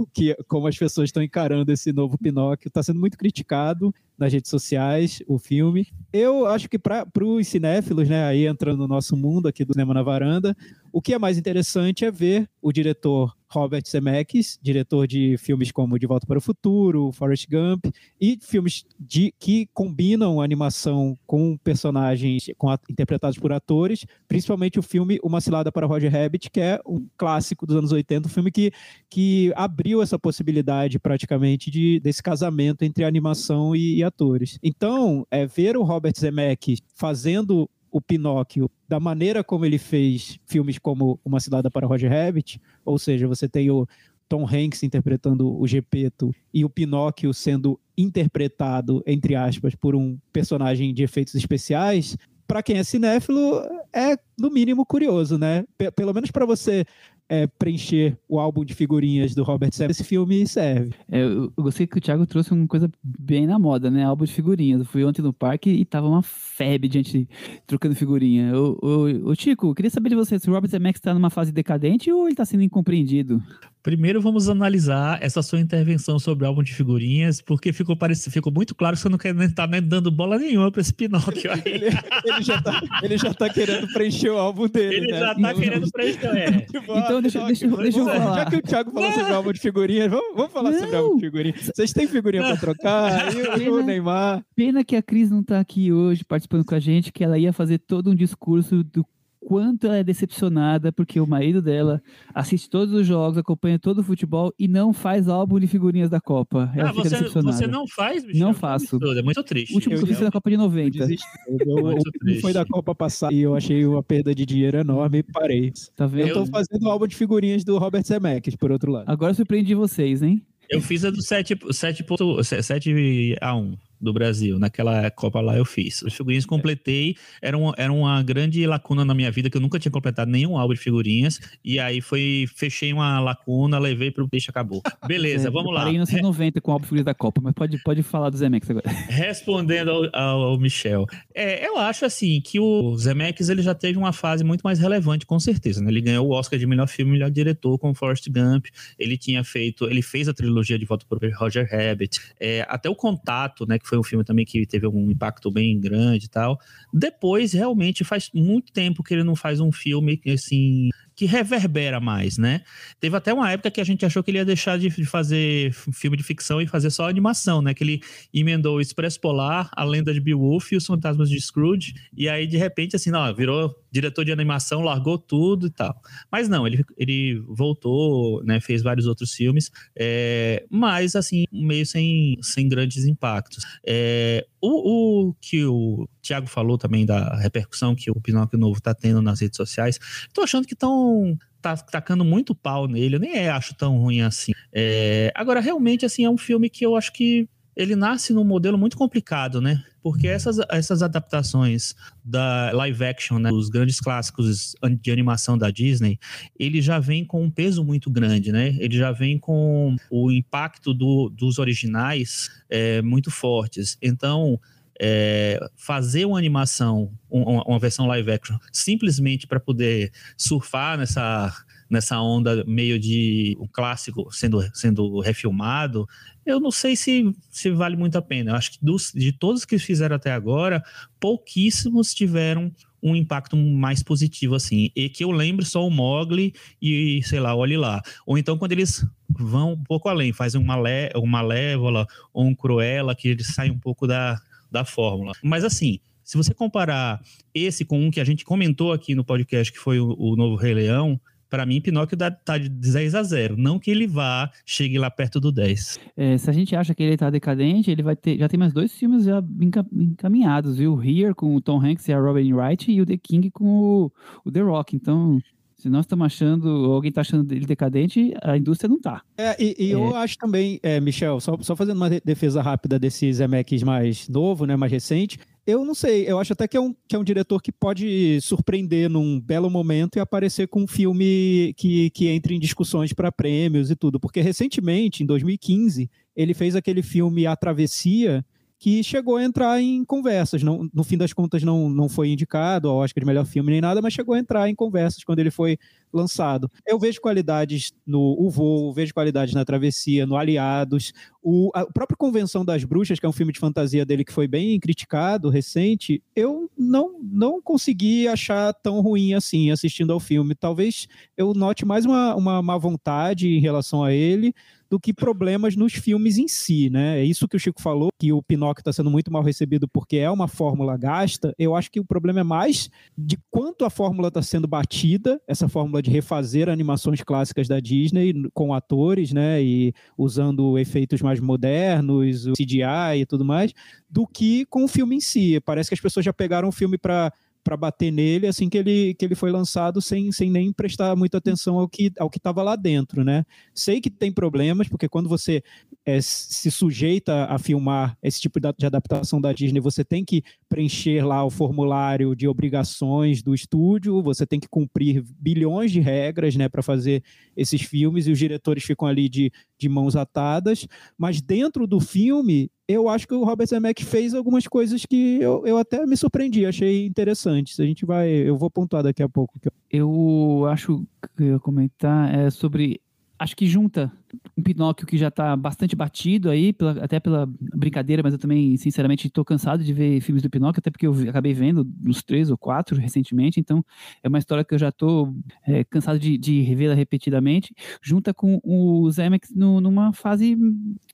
o que, como as pessoas estão encarando esse novo Pinóquio. Está sendo muito criticado, nas redes sociais o filme. Eu acho que para os cinéfilos, né, aí entrando no nosso mundo aqui do Cinema na Varanda, o que é mais interessante é ver o diretor Robert Zemeckis, diretor de filmes como De Volta para o Futuro, Forrest Gump, e filmes de, que combinam animação com personagens com, interpretados por atores, principalmente o filme Uma Cilada para Roger Rabbit, que é um clássico dos anos 80, um filme que, que abriu essa possibilidade praticamente de, desse casamento entre animação e, e atores. Então, é, ver o Robert Zemeckis fazendo o Pinóquio da maneira como ele fez filmes como Uma Cidade para Roger Rabbit, ou seja, você tem o Tom Hanks interpretando o Gepeto e o Pinóquio sendo interpretado, entre aspas, por um personagem de efeitos especiais, para quem é cinéfilo, é no mínimo curioso, né? P pelo menos para você é, preencher o álbum de figurinhas do Robert Zemeckis, esse filme serve. É, eu, eu, gostei que o Thiago trouxe uma coisa bem na moda, né? Álbum de figurinhas. Eu fui ontem no parque e tava uma febre de gente trocando figurinha. Ô, Chico, queria saber de você se o Robert Zemeckis está numa fase decadente ou ele está sendo incompreendido? Primeiro vamos analisar essa sua intervenção sobre o álbum de figurinhas, porque ficou, parecido, ficou muito claro que você não quer estar tá dando bola nenhuma para esse Pinóquio aí. ele, ele, já tá, ele já tá querendo preencher o álbum dele. Ele né? já tá querendo preencher. É. [laughs] Tipo, então deixa, deixa, deixa eu falar. Já que o Thiago falou não. sobre o álbum de figurinhas, vamos, vamos falar não. sobre o álbum de figurinhas. Vocês têm figurinha para trocar? [laughs] E o Neymar. Pena que a Cris não tá aqui hoje participando com a gente, que ela ia fazer todo um discurso do quanto ela é decepcionada porque o marido dela assiste todos os jogos, acompanha todo o futebol e não faz álbum de figurinhas da Copa. Ela ah, fica você, decepcionada. você não faz, bicho? Não faço. É muito triste. O último que eu fiz na Copa de 90. Eu, eu, eu foi da Copa passada e eu achei uma perda de dinheiro enorme e parei. Tá vendo? Eu tô fazendo álbum de figurinhas do Robert Zemeckis, por outro lado. Agora eu surpreendi vocês, hein? Eu fiz a do 7, 7, 7 a 1 do Brasil. Naquela Copa lá eu fiz. Os figurinhas completei, era uma, era uma grande lacuna na minha vida que eu nunca tinha completado nenhum álbum de figurinhas. E aí foi, fechei uma lacuna, levei pro peixe acabou. [laughs] Beleza, é, vamos lá. Parei nos 90 com o álbum de figurinhas da Copa, mas pode, pode falar do Zemex agora. [laughs] Respondendo ao, ao, ao, Michel. É, eu acho assim que o Zemex ele já teve uma fase muito mais relevante, com certeza. Né? Ele ganhou o Oscar de melhor filme, melhor diretor com Forrest Gump. Ele tinha feito, ele fez a trilogia de Volta pro Roger Rabbit. É, até o Contato, né, que foi um filme também que teve um impacto bem grande e tal. Depois, realmente, faz muito tempo que ele não faz um filme assim que reverbera mais, né? Teve até uma época que a gente achou que ele ia deixar de, fazer filme de ficção e fazer só animação, né? Que ele emendou o Expresso Polar, A Lenda de Beowulf e Os Fantasmas de Scrooge, e aí de repente assim, não, virou diretor de animação, largou tudo e tal. Mas não, ele, ele voltou, né? Fez vários outros filmes, é, mas assim, meio sem, sem grandes impactos. É, o, o que o Tiago falou também da repercussão que o Pinóquio Novo está tendo nas redes sociais, tô achando que estão tá tacando muito pau nele, eu nem é, acho tão ruim assim. É, agora, realmente, assim, é um filme que eu acho que ele nasce num modelo muito complicado, né? Porque essas, essas adaptações da live action, né, os grandes clássicos de animação da Disney, ele já vem com um peso muito grande, né? Ele já vem com o impacto do, dos originais é, muito fortes. Então, é, fazer uma animação, uma, uma, versão live action, simplesmente para poder surfar nessa, nessa onda meio de um clássico sendo, sendo refilmado, eu não sei se, se vale muito a pena. Eu acho que dos, de todos que fizeram até agora, pouquíssimos tiveram um impacto mais positivo, assim. E que eu lembro só o Mogli e, sei lá, olhe lá. Ou então quando eles vão um pouco além, fazem uma, lé, uma Lévola ou um Cruella, que eles saem um pouco da, da fórmula. Mas assim, se você comparar esse com um que a gente comentou aqui no podcast, que foi o, o novo Rei Leão, para mim, Pinóquio dá, tá de 10 a 0. Não que ele vá, chegue lá perto do 10. É, se a gente acha que ele tá decadente, ele vai ter. Já tem mais dois filmes já encaminhados, viu? Here com o Tom Hanks e a Robin Wright e o The King com o, o The Rock. Então. Se nós estamos achando, alguém está achando ele decadente, a indústria não está. É, e, e é. eu acho também, é, Michel, só, só fazendo uma defesa rápida desse Zemeckis mais novo, né, mais recente, eu não sei, eu acho até que é, um, que é um diretor que pode surpreender num belo momento e aparecer com um filme que, que entre em discussões para prêmios e tudo. Porque recentemente, em 2015, ele fez aquele filme A Travessia, que chegou a entrar em conversas. Não, no fim das contas, não, não foi indicado ao Oscar de melhor filme nem nada, mas chegou a entrar em conversas quando ele foi lançado. Eu vejo qualidades no O Voo, vejo qualidades na Travessia, no Aliados. O, a própria Convenção das Bruxas, que é um filme de fantasia dele que foi bem criticado, recente, eu não, não consegui achar tão ruim assim assistindo ao filme. Talvez eu note mais uma, uma má vontade em relação a ele do que problemas nos filmes em si, né? É isso que o Chico falou, que o Pinóquio está sendo muito mal recebido porque é uma fórmula gasta. Eu acho que o problema é mais de quanto a fórmula está sendo batida, essa fórmula de refazer animações clássicas da Disney com atores, né? E usando efeitos mais modernos, o CGI e tudo mais, do que com o filme em si. Parece que as pessoas já pegaram o filme para para bater nele assim que ele, que ele foi lançado sem, sem nem prestar muita atenção ao que ao que estava lá dentro, né? Sei que tem problemas porque quando você é, se sujeita a filmar esse tipo de adaptação da Disney, você tem que preencher lá o formulário de obrigações do estúdio, você tem que cumprir bilhões de regras, né, para fazer esses filmes e os diretores ficam ali de, de mãos atadas, mas dentro do filme eu acho que o Robert Zemeckis fez algumas coisas que eu, eu até me surpreendi, achei interessantes. A gente vai, eu vou pontuar daqui a pouco. Eu acho que eu ia comentar é sobre acho que junta um Pinóquio que já está bastante batido aí, pela, até pela brincadeira, mas eu também, sinceramente, estou cansado de ver filmes do Pinóquio, até porque eu acabei vendo uns três ou quatro recentemente, então é uma história que eu já estou é, cansado de, de revê-la repetidamente, junta com o no, numa fase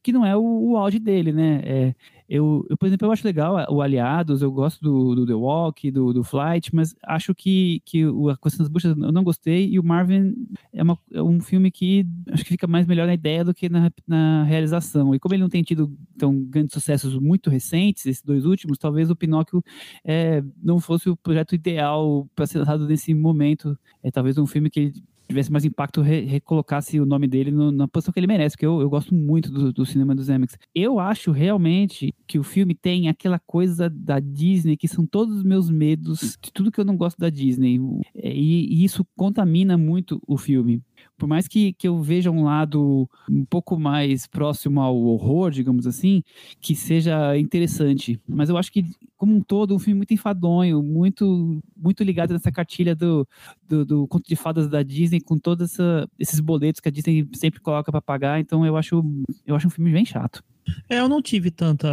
que não é o, o auge dele, né? É, eu, eu, por exemplo, eu acho legal o Aliados, eu gosto do, do The Walk, do, do, Flight, mas acho que, que a Questão das Buchas eu não gostei, e o Marvin é, uma, é, um filme que acho que fica mais melhor na ideia do que na, na realização. E como ele não tem tido tão grandes sucessos muito recentes, esses dois últimos, talvez o Pinóquio é, não fosse o projeto ideal para ser lançado nesse momento. É talvez um filme que ele tivesse mais impacto, re, recolocasse o nome dele no, na posição que ele merece, porque eu, eu gosto muito do, do cinema dos Zemeckis. Eu acho realmente que o filme tem aquela coisa da Disney, que são todos os meus medos, de tudo que eu não gosto da Disney. E, e isso contamina muito o filme por mais que, que eu veja um lado um pouco mais próximo ao horror, digamos assim, que seja interessante. Mas eu acho que, como um todo, um filme muito enfadonho, muito, muito ligado nessa cartilha do, do, do conto de fadas da Disney, com todos esses boletos que a Disney sempre coloca para pagar. Então eu acho, eu acho um filme bem chato. É, eu não tive tanta,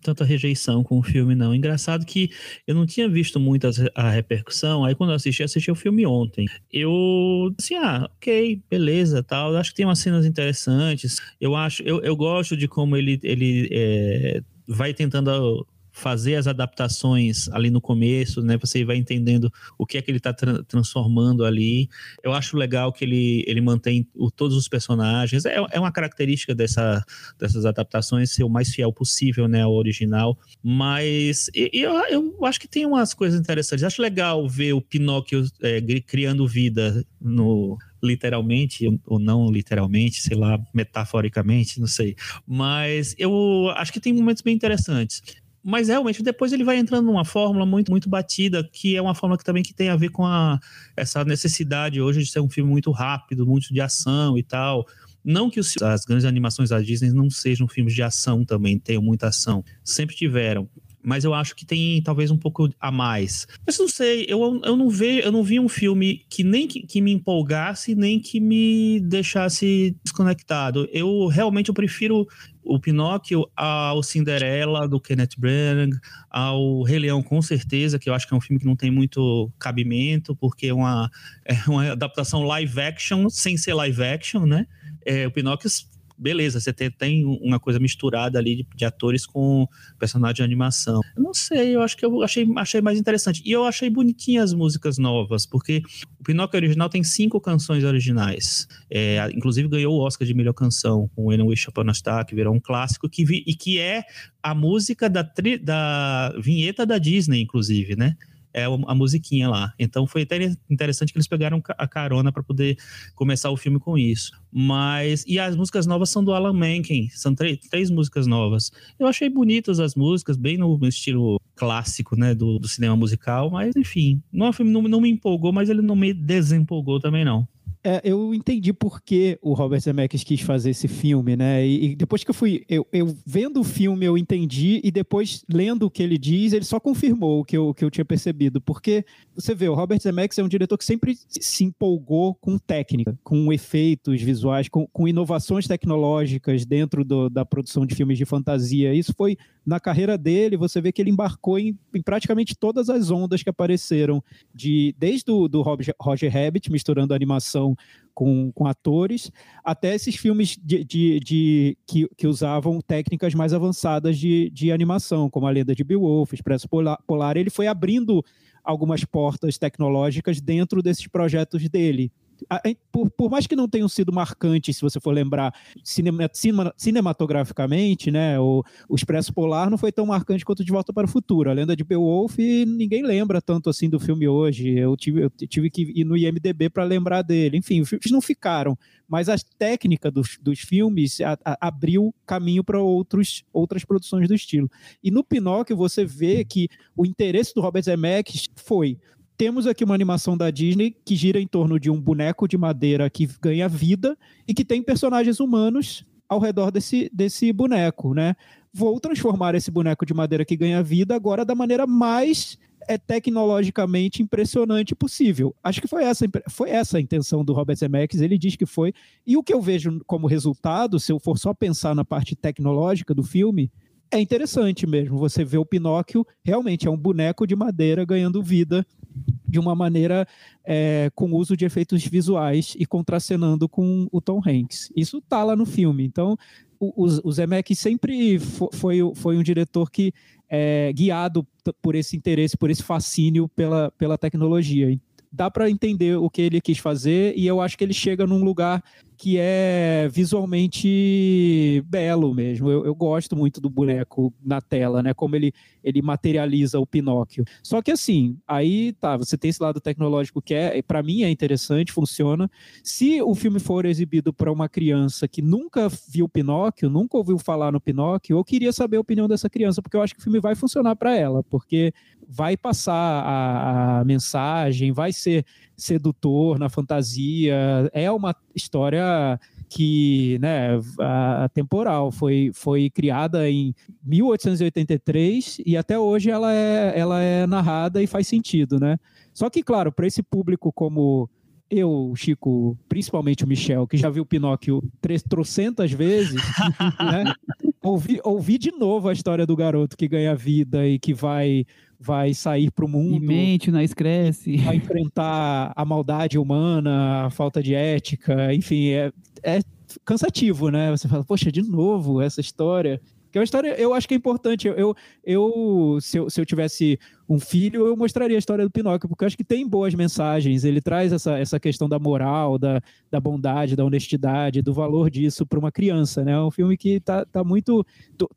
tanta rejeição com o filme, não. Engraçado que eu não tinha visto muito a, a repercussão, aí quando eu assisti, assisti o filme ontem. Eu, assim, ah, ok, beleza, tal. Acho que tem umas cenas interessantes. Eu acho, eu, eu gosto de como ele, ele é, vai tentando fazer as adaptações ali no começo, né? Você vai entendendo o que é que ele está tra transformando ali. Eu acho legal que ele, ele mantém o, todos os personagens. É, é uma característica dessa, dessas adaptações ser o mais fiel possível, né, ao original. Mas e, e eu, eu acho que tem umas coisas interessantes. Acho legal ver o Pinóquio é, criando vida no literalmente ou não literalmente, sei lá, metaforicamente, não sei. Mas eu acho que tem momentos bem interessantes. Mas realmente depois ele vai entrando numa fórmula muito muito batida, que é uma fórmula que também que tem a ver com a, essa necessidade hoje de ser um filme muito rápido, muito de ação e tal. Não que os, as grandes animações da Disney não sejam filmes de ação também, tenham muita ação. Sempre tiveram mas eu acho que tem talvez um pouco a mais. Mas não sei, eu, eu não vi, eu não vi um filme que nem que, que me empolgasse, nem que me deixasse desconectado. Eu realmente eu prefiro o Pinóquio ao Cinderela do Kenneth Branagh, ao Rei Leão com certeza, que eu acho que é um filme que não tem muito cabimento, porque é uma, é uma adaptação live action sem ser live action, né? É, o Pinóquio beleza, você tem, tem uma coisa misturada ali de, de, atores com personagem de animação. Eu não sei, eu acho que eu achei, achei mais interessante. E eu achei bonitinhas as músicas novas, porque o Pinóquio original tem cinco canções originais. É, inclusive ganhou o Oscar de melhor canção com When Wish Upon a Star, que virou um clássico, que vi, e que é a música da, tri, da vinheta da Disney, inclusive, né? É a musiquinha lá. Então foi até interessante que eles pegaram a carona para poder começar o filme com isso. Mas e as músicas novas são do Alan Menken, são três, três músicas novas. Eu achei bonitas as músicas, bem no estilo clássico, né, do, do cinema musical, mas enfim, não, é não, não me empolgou, mas ele não me desempolgou também não. É, eu entendi por que o Robert Zemeckis quis fazer esse filme, né? E, e, depois que eu fui, eu, eu vendo o filme, eu entendi, e depois lendo o que ele diz, ele só confirmou o que eu, que eu tinha percebido. Porque você vê, o Robert Zemeckis é um diretor que sempre se empolgou com técnica, com efeitos visuais, com, com inovações tecnológicas dentro do, da produção de filmes de fantasia. Isso foi na carreira dele, você vê que ele embarcou em, em praticamente todas as ondas que apareceram, de desde o do Roger, Roger Rabbit, misturando animação com, com atores, até esses filmes de, de, de que, que, usavam técnicas mais avançadas de, de animação, como a Lenda de Beowulf, Expresso Polar, Polar. Ele foi abrindo algumas portas tecnológicas dentro desses projetos dele por, por, mais que não tenham sido marcantes, se você for lembrar cinema, cinema, cinematograficamente, né? O, o, Expresso Polar não foi tão marcante quanto De Volta para o Futuro. A Lenda de Beowulf, ninguém lembra tanto assim do filme hoje. Eu tive, eu tive que ir no IMDB para lembrar dele. Enfim, os filmes não ficaram, mas a técnica dos, dos filmes a, a, abriu caminho para outras produções do estilo. E no Pinóquio você vê que o interesse do Robert Zemeckis foi temos aqui uma animação da Disney que gira em torno de um boneco de madeira que ganha vida e que tem personagens humanos ao redor desse, desse boneco, né? Vou transformar esse boneco de madeira que ganha vida agora da maneira mais é, tecnologicamente impressionante possível. Acho que foi essa, foi essa a intenção do Robert Zemeckis, ele diz que foi. E o que eu vejo como resultado, se eu for só pensar na parte tecnológica do filme, é interessante mesmo. Você vê o Pinóquio, realmente é um boneco de madeira ganhando vida de uma maneira é, com uso de efeitos visuais e contracenando com o Tom Hanks. Isso tá lá no filme. Então, o, o Zemeckis sempre foi, foi um diretor que é guiado por esse interesse, por esse fascínio pela, pela tecnologia dá para entender o que ele quis fazer e eu acho que ele chega num lugar que é visualmente belo mesmo. Eu, eu, gosto muito do boneco na tela, né? Como ele, ele materializa o Pinóquio. Só que assim, aí tá, você tem esse lado tecnológico que é, para mim é interessante, funciona. Se o filme for exibido para uma criança que nunca viu Pinóquio, nunca ouviu falar no Pinóquio, eu queria saber a opinião dessa criança, porque eu acho que o filme vai funcionar para ela, porque vai passar a, a mensagem, vai ser sedutor na fantasia. É uma história que, né, a, temporal foi, foi criada em 1883 e até hoje ela é, ela é narrada e faz sentido, né? Só que, claro, para esse público como eu, Chico, principalmente o Michel, que já viu Pinóquio trocentas vezes, [laughs] né? Ouvi, ouvi de novo a história do garoto que ganha vida e que vai vai sair para o mundo. E mente, nós cresce. Vai enfrentar a maldade humana, a falta de ética, enfim, é, é cansativo, né? Você fala, poxa, de novo essa história. Que é uma história, eu acho que é importante. Eu, eu, se, eu se eu tivesse um filho, eu mostraria a história do Pinóquio, porque eu acho que tem boas mensagens. Ele traz essa, essa questão da moral, da, da bondade, da honestidade, do valor disso para uma criança, né? É um filme que tá, tá muito.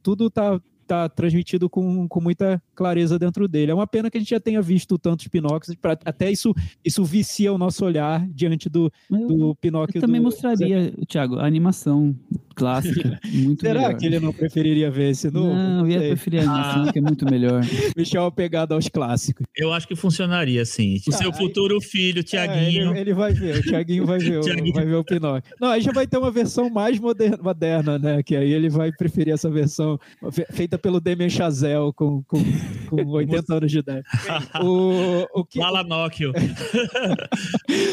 Tudo tá está transmitido com, com muita clareza dentro dele. É uma pena que a gente já tenha visto tantos Pinóquios, pra, até isso, isso vicia o nosso olhar diante do, do Pinóquio. Eu também do... mostraria, Thiago, a animação clássica. [laughs] Muito Será melhor. que ele não preferiria ver esse novo? Não, eu ia preferir a animação, ah. que é muito melhor. [laughs] Michel pegado aos clássicos. Eu acho que funcionaria, sim. O ah, seu futuro filho, Tiaguinho. É, ele, ele, vai ver, o Tiaguinho vai ver, o, [laughs] vai ver o Pinóquio. Não, aí já vai ter uma versão mais moderna, moderna, né? Que aí ele vai preferir essa versão feita pelo Demian Chazelle com, com, com 80 anos de idade. O, o que, Malanóquio.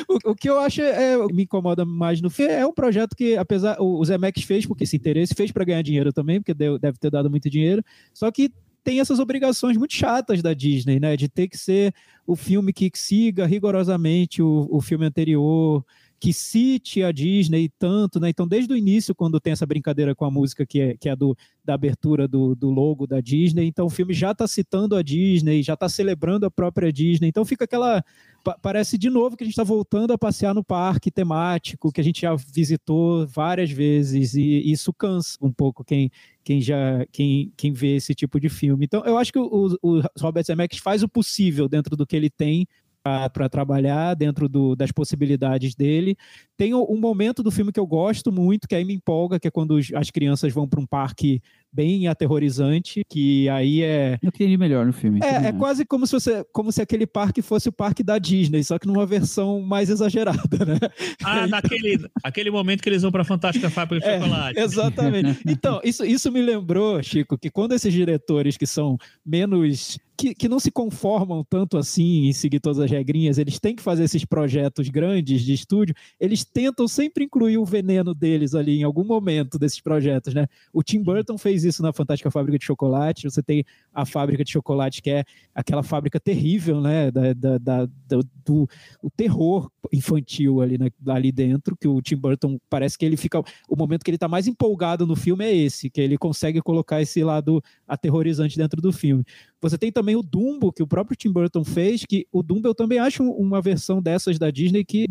o, o que eu acho é, me incomoda mais no filme é um projeto que, apesar, o, o Zemeckis fez porque esse interesse, fez para ganhar dinheiro também, porque deu, deve ter dado muito dinheiro, só que tem essas obrigações muito chatas da Disney, né? De ter que ser o filme que siga rigorosamente o, o filme anterior, que cite a Disney tanto, né? Então, desde o início, quando tem essa brincadeira com a música que é, que é do, da abertura do, do logo da Disney, então o filme já está citando a Disney, já está celebrando a própria Disney, então fica aquela. Parece de novo que a gente está voltando a passear no parque temático, que a gente já visitou várias vezes, e isso cansa um pouco quem, quem já quem, quem vê esse tipo de filme. Então, eu acho que o, o Robert Zemeckis faz o possível dentro do que ele tem para trabalhar dentro do, das possibilidades dele. Tem um momento do filme que eu gosto muito, que aí me empolga, que é quando as crianças vão para um parque bem aterrorizante, que aí é. Eu queria melhor no filme. É, é quase como se, você, como se aquele parque fosse o parque da Disney, só que numa versão mais exagerada, né? Ah, [laughs] naquele aquele momento que eles vão para a Fantástica Fábrica de é, Chocolate. Exatamente. [laughs] Então, isso, isso me lembrou, Chico, que quando esses diretores que são menos que, que não se conformam tanto assim em seguir todas as regrinhas, eles têm que fazer esses projetos grandes de estúdio, eles tentam sempre incluir o veneno deles ali em algum momento desses projetos, né? O Tim Burton fez isso na Fantástica Fábrica de Chocolate, você tem a fábrica de chocolate, que é aquela fábrica terrível, né? Da, da, da do, do o terror infantil ali, né? ali dentro, que o Tim Burton parece que ele fica. O momento que ele está mais empolgado no filme é esse, que ele consegue colocar esse lado aterrorizante dentro do filme. Você tem também o Dumbo, que o próprio Tim Burton fez, que o Dumbo eu também acho uma versão dessas da Disney que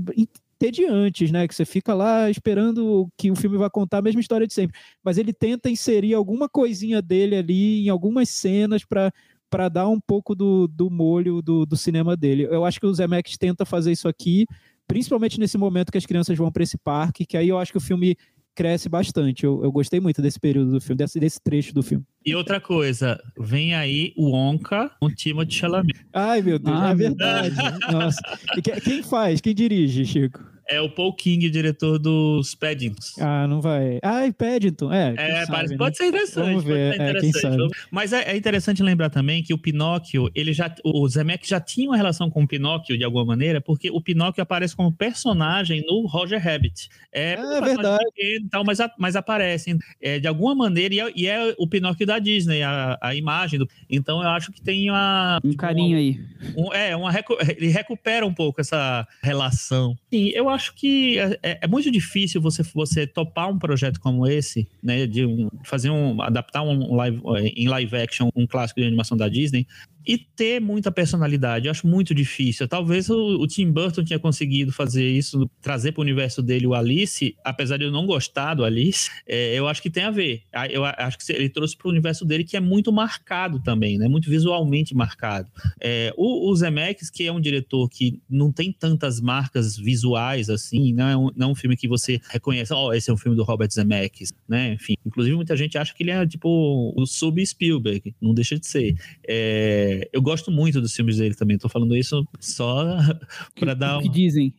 entediantes, né? Que você fica lá esperando que o filme vai contar a mesma história de sempre. Mas ele tenta inserir alguma coisinha dele ali em algumas cenas para para dar um pouco do, do molho do, do cinema dele. Eu acho que o Zemeckis tenta fazer isso aqui, principalmente nesse momento que as crianças vão para esse parque, que aí eu acho que o filme cresce bastante. Eu, eu gostei muito desse período do filme, desse, desse trecho do filme. E outra coisa, vem aí o Onca com o Timothée Chalamet. Ai, meu Deus, ah, é verdade. Nossa. E quem faz? Quem dirige, Chico? É o Paul King, diretor dos Paddingtons. Ah, não vai. Ah, e Paddington, é. É, sabe, né? pode ser interessante. Vamos ver, ser interessante. É, quem sabe. Mas é, é, interessante lembrar também que o Pinóquio, ele já, o Zemeck já tinha uma relação com o Pinóquio de alguma maneira, porque o Pinóquio aparece como personagem no Roger Rabbit. É, é verdade. Pequeno, tal, mas, mas aparece é, de alguma maneira e é, e é, o Pinóquio da Disney, a, a imagem. Do, então eu acho que tem uma... Um tipo, carinho uma, aí. Um, é, uma, [laughs] ele recupera um pouco essa relação. Sim, eu acho que é, é, é, muito difícil você, você topar um projeto como esse, né? De um, fazer um. adaptar um live, em live action um clássico de animação da Disney, e ter muita personalidade. Eu acho muito difícil. Talvez o, o Tim Burton tinha conseguido fazer isso, trazer para o universo dele o Alice, apesar de eu não gostar do Alice, [laughs] é, eu acho que tem a ver. Eu acho que ele trouxe para o universo dele que é muito marcado também, né? Muito visualmente marcado. É, o, o Zemeckis, que é um diretor que não tem tantas marcas visuais assim, não é um, não é um filme que você reconhece, ó, oh, esse é um filme do Robert Zemeckis, né? Enfim, inclusive muita gente acha que ele é tipo o sub Spielberg, não deixa de ser. É, eu gosto muito dos filmes dele também. Tô falando isso só [laughs] para dar. O que dizem.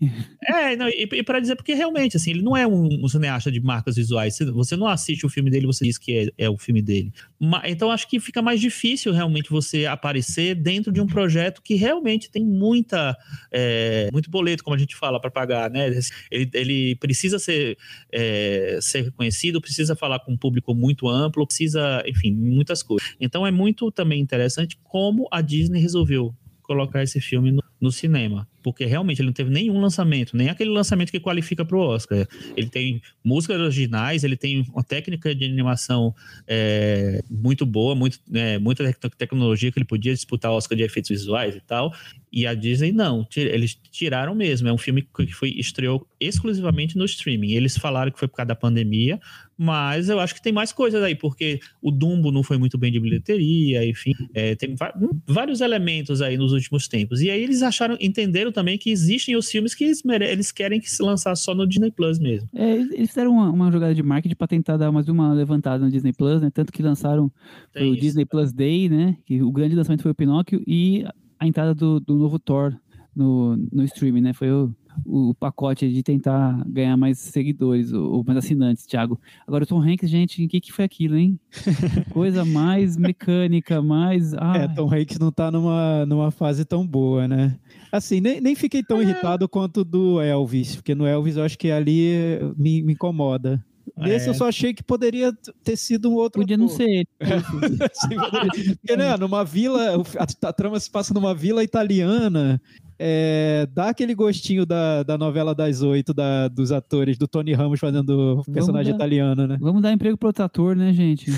É, não, e, e para dizer porque realmente, assim, ele não é um, um, cineasta de marcas visuais. Você não assiste o filme dele, você diz que é, é o filme dele. Mas, então acho que fica mais difícil realmente você aparecer dentro de um projeto que realmente tem muita, é, muito boleto, como a gente fala, para pagar, né? Ele, ele precisa ser, é, ser reconhecido, precisa falar com um público muito amplo, precisa, enfim, muitas coisas. Então é muito também interessante como a Disney resolveu colocar esse filme no, no, cinema. Porque realmente ele não teve nenhum lançamento, nem aquele lançamento que qualifica para o Oscar. Ele tem músicas originais, ele tem uma técnica de animação é, muito boa, muito, é, muita tecnologia que ele podia disputar o Oscar de efeitos visuais e tal. E a Disney não, eles tiraram mesmo. É um filme que foi estreou exclusivamente no streaming. Eles falaram que foi por causa da pandemia, mas eu acho que tem mais coisas aí, porque o Dumbo não foi muito bem de bilheteria, enfim, é, tem vários elementos aí nos últimos tempos. E aí eles acharam, entenderam também que existem os filmes que eles, eles querem que se lançar só no Disney Plus mesmo. É, eles fizeram uma, uma, jogada de marketing para tentar dar mais uma levantada no Disney Plus, né? Tanto que lançaram o Disney Plus Day, né? Que o grande lançamento foi o Pinóquio e a entrada do, do novo Thor no, no streaming, né? Foi o o pacote de tentar ganhar mais seguidores ou, mais assinantes, Thiago. Agora, o Tom Hanks, gente, o que, que foi aquilo, hein? [laughs] Coisa mais mecânica, mais. Ai. É, Tom Hanks não tá numa, numa fase tão boa, né? Assim, nem, nem fiquei tão é. irritado quanto do Elvis, porque no Elvis eu acho que ali me, me incomoda. Nesse é. eu só achei que poderia ter sido um outro. Podia não ser. [laughs] Porque, né, numa vila, a, a, trama se passa numa vila italiana é, dá aquele gostinho da, da novela das oito, da, dos atores, do Tony Ramos fazendo personagem dar, italiano, né? Vamos dar emprego pro outro ator, né, gente?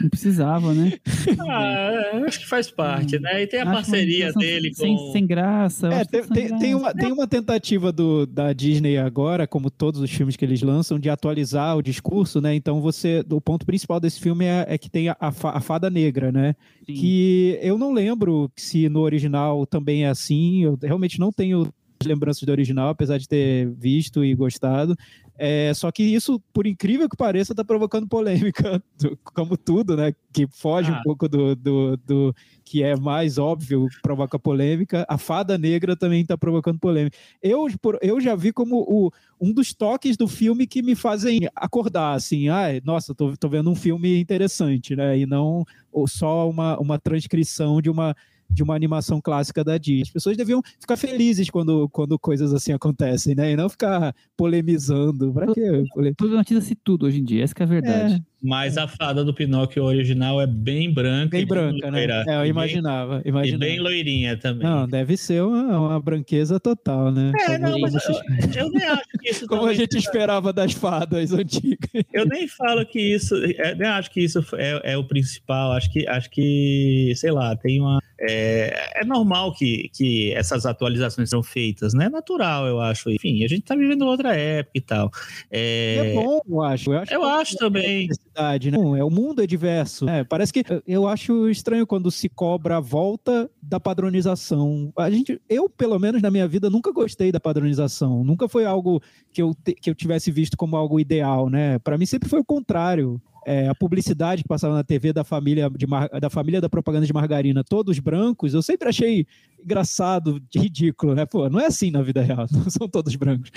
Não precisava, né? Ah, acho que faz parte, né? E tem a acho parceria dele sem, com... Sem graça. É, tem, tem, graça. Tem, uma, tem uma tentativa do, da Disney agora, como todos os filmes que eles lançam, de atualizar o discurso, né? Então você, o ponto principal desse filme é, é que tem a, a, a fada negra, né? Sim. Que eu não lembro se no original também é assim, eu realmente não tenho lembranças do original, apesar de ter visto e gostado. É, só que isso, por incrível que pareça, está provocando polêmica, [laughs] como tudo, né? Que foge ah. um pouco do, do, do, que é mais óbvio, provoca polêmica. A fada negra também está provocando polêmica. Eu, eu já vi como o, um dos toques do filme que me fazem acordar, assim, ah, nossa, tô, tô vendo um filme interessante, né? E não só uma, uma transcrição de uma de uma animação clássica da Disney. As pessoas deviam ficar felizes quando, quando coisas assim acontecem, né? E não ficar polemizando. Pra quê? Problematiza-se tudo hoje em dia, essa é a verdade. É. Mas a fada do Pinóquio original é bem branca. Bem branca, né? É, eu imaginava, bem, imaginava. E bem loirinha também. Não, deve ser uma, uma branqueza total, né? É, Como não, mas eu, eu, nem acho que isso... [laughs] Como a gente esperava das fadas antigas. Eu nem falo que isso... É, nem acho que isso é, é o principal. Acho que, acho que, sei lá, tem uma... É, é normal que, que essas atualizações são feitas, né? É natural, eu acho. Enfim, a gente tá vivendo outra época e tal. É, é bom, eu acho. Eu acho, eu acho também né? É, o mundo é diverso. É, parece que eu acho estranho quando se cobra a volta da padronização. A gente, eu, pelo menos na minha vida, nunca gostei da padronização. Nunca foi algo que eu, que eu tivesse visto como algo ideal, né? Para mim sempre foi o contrário é, a publicidade que passava na TV da família, de, da família da propaganda de margarina, todos brancos, eu sempre achei engraçado, ridículo, né? Pô, não é assim na vida real, [laughs] não são todos brancos.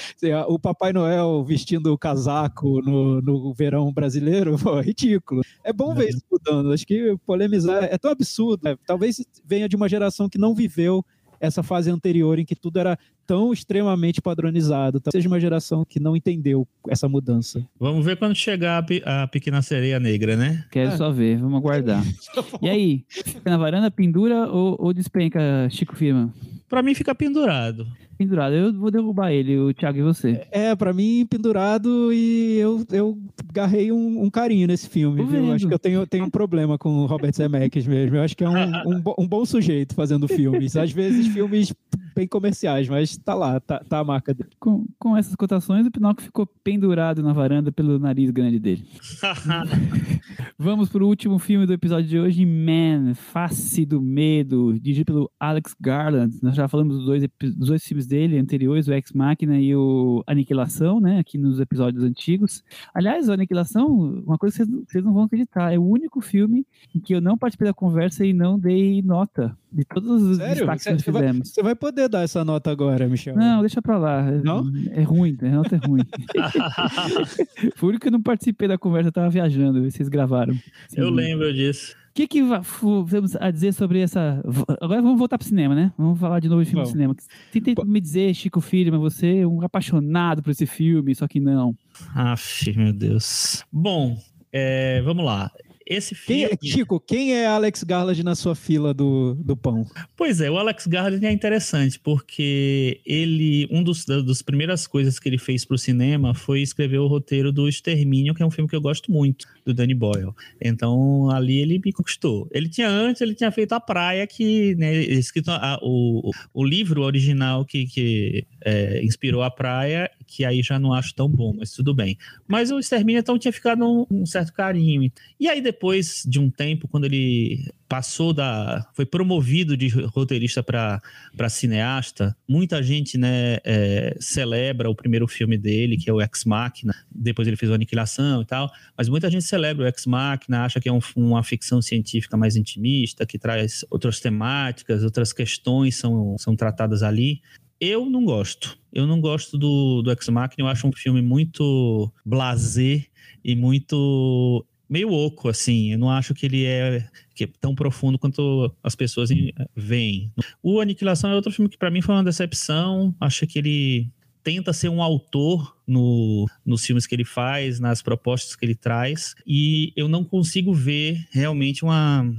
O Papai Noel vestindo o casaco no, no verão brasileiro, [laughs] pô, ridículo. É bom ver isso mudando, acho que polemizar é tão absurdo. Né? Talvez venha de uma geração que não viveu essa fase anterior em que tudo era tão extremamente padronizado. Talvez seja uma geração que não entendeu essa mudança. Vamos ver quando chegar a, a Pequena Sereia Negra, né? Quero é. só ver, vamos aguardar. [laughs] e aí, fica na varanda, pendura ou, ou despenca, Chico Firma? Pra mim fica pendurado pendurado. Eu vou derrubar ele, o Thiago e você. É, pra mim, pendurado e eu, eu garrei um, um carinho nesse filme, Tô viu? Vendo. Acho que eu tenho, tenho um problema com o Robert Zemeckis mesmo. Eu acho que é um, um, um bom sujeito fazendo filmes. Às vezes, filmes bem comerciais, mas tá lá, tá, tá a marca dele. Com, com essas cotações, o Pinóquio ficou pendurado na varanda pelo nariz grande dele. [laughs] Vamos pro último filme do episódio de hoje, Man, Face do Medo, dirigido pelo Alex Garland. Nós já falamos dos dois, dos dois filmes dele anteriores, o Ex Machina e o Aniquilação, né, aqui nos episódios antigos. Aliás, o Aniquilação, uma coisa que vocês, vocês não vão acreditar, é o único filme em que eu não participei da conversa e não dei nota de todos os Sério? destaques que nós fizemos. Você vai poder dar essa nota agora, Michel? Não, deixa pra lá. Não? É ruim, a nota é ruim. [laughs] Foi único que eu não participei da conversa, eu tava viajando, vocês gravaram. Sim. Eu lembro disso. O que, que vamos a dizer sobre essa. Agora vamos voltar pro cinema, né? Vamos falar de novo de filme Bom. de cinema. Tenta me dizer, Chico Filho, você é um apaixonado por esse filme, só que não. Aff, meu Deus. Bom, é, vamos lá. Esse filme. Quem, Chico, quem é Alex Garland na sua fila do, do pão? Pois é, o Alex Garland é interessante, porque ele. Um dos das primeiras coisas que ele fez para o cinema foi escrever o roteiro do Extermínio, que é um filme que eu gosto muito, do Danny Boyle. Então, ali ele me conquistou. Ele tinha antes, ele tinha feito a praia, que, né, escrito a, o, o livro original que, que é, inspirou a praia, que aí já não acho tão bom, mas tudo bem. Mas o Extermínio, então, tinha ficado um, um certo carinho. E aí, depois de um tempo, quando ele passou da. foi promovido de roteirista para cineasta, muita gente né, é, celebra o primeiro filme dele, que é o Ex Machina. Depois ele fez o Aniquilação e tal. Mas muita gente celebra o Ex Machina, acha que é um, uma ficção científica mais intimista, que traz outras temáticas, outras questões são, são tratadas ali. Eu não gosto. Eu não gosto do, do Ex Machina. Eu acho um filme muito blasé e muito meio oco, assim. Eu não acho que ele é, que é tão profundo quanto as pessoas veem. O Aniquilação é outro filme que para mim foi uma decepção. Acho que ele tenta ser um autor no, nos filmes que ele faz, nas propostas que ele traz, e eu não consigo ver realmente uma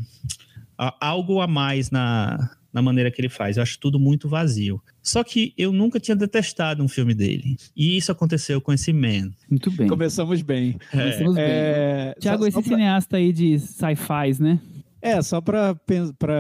algo a mais na, na maneira que ele faz. Eu acho tudo muito vazio. Só que eu nunca tinha detestado um filme dele. E isso aconteceu com esse Man. Muito bem. Começamos bem. É. Começamos é... bem. Tiago, esse pra... cineasta aí de sci-fi, né? É, só para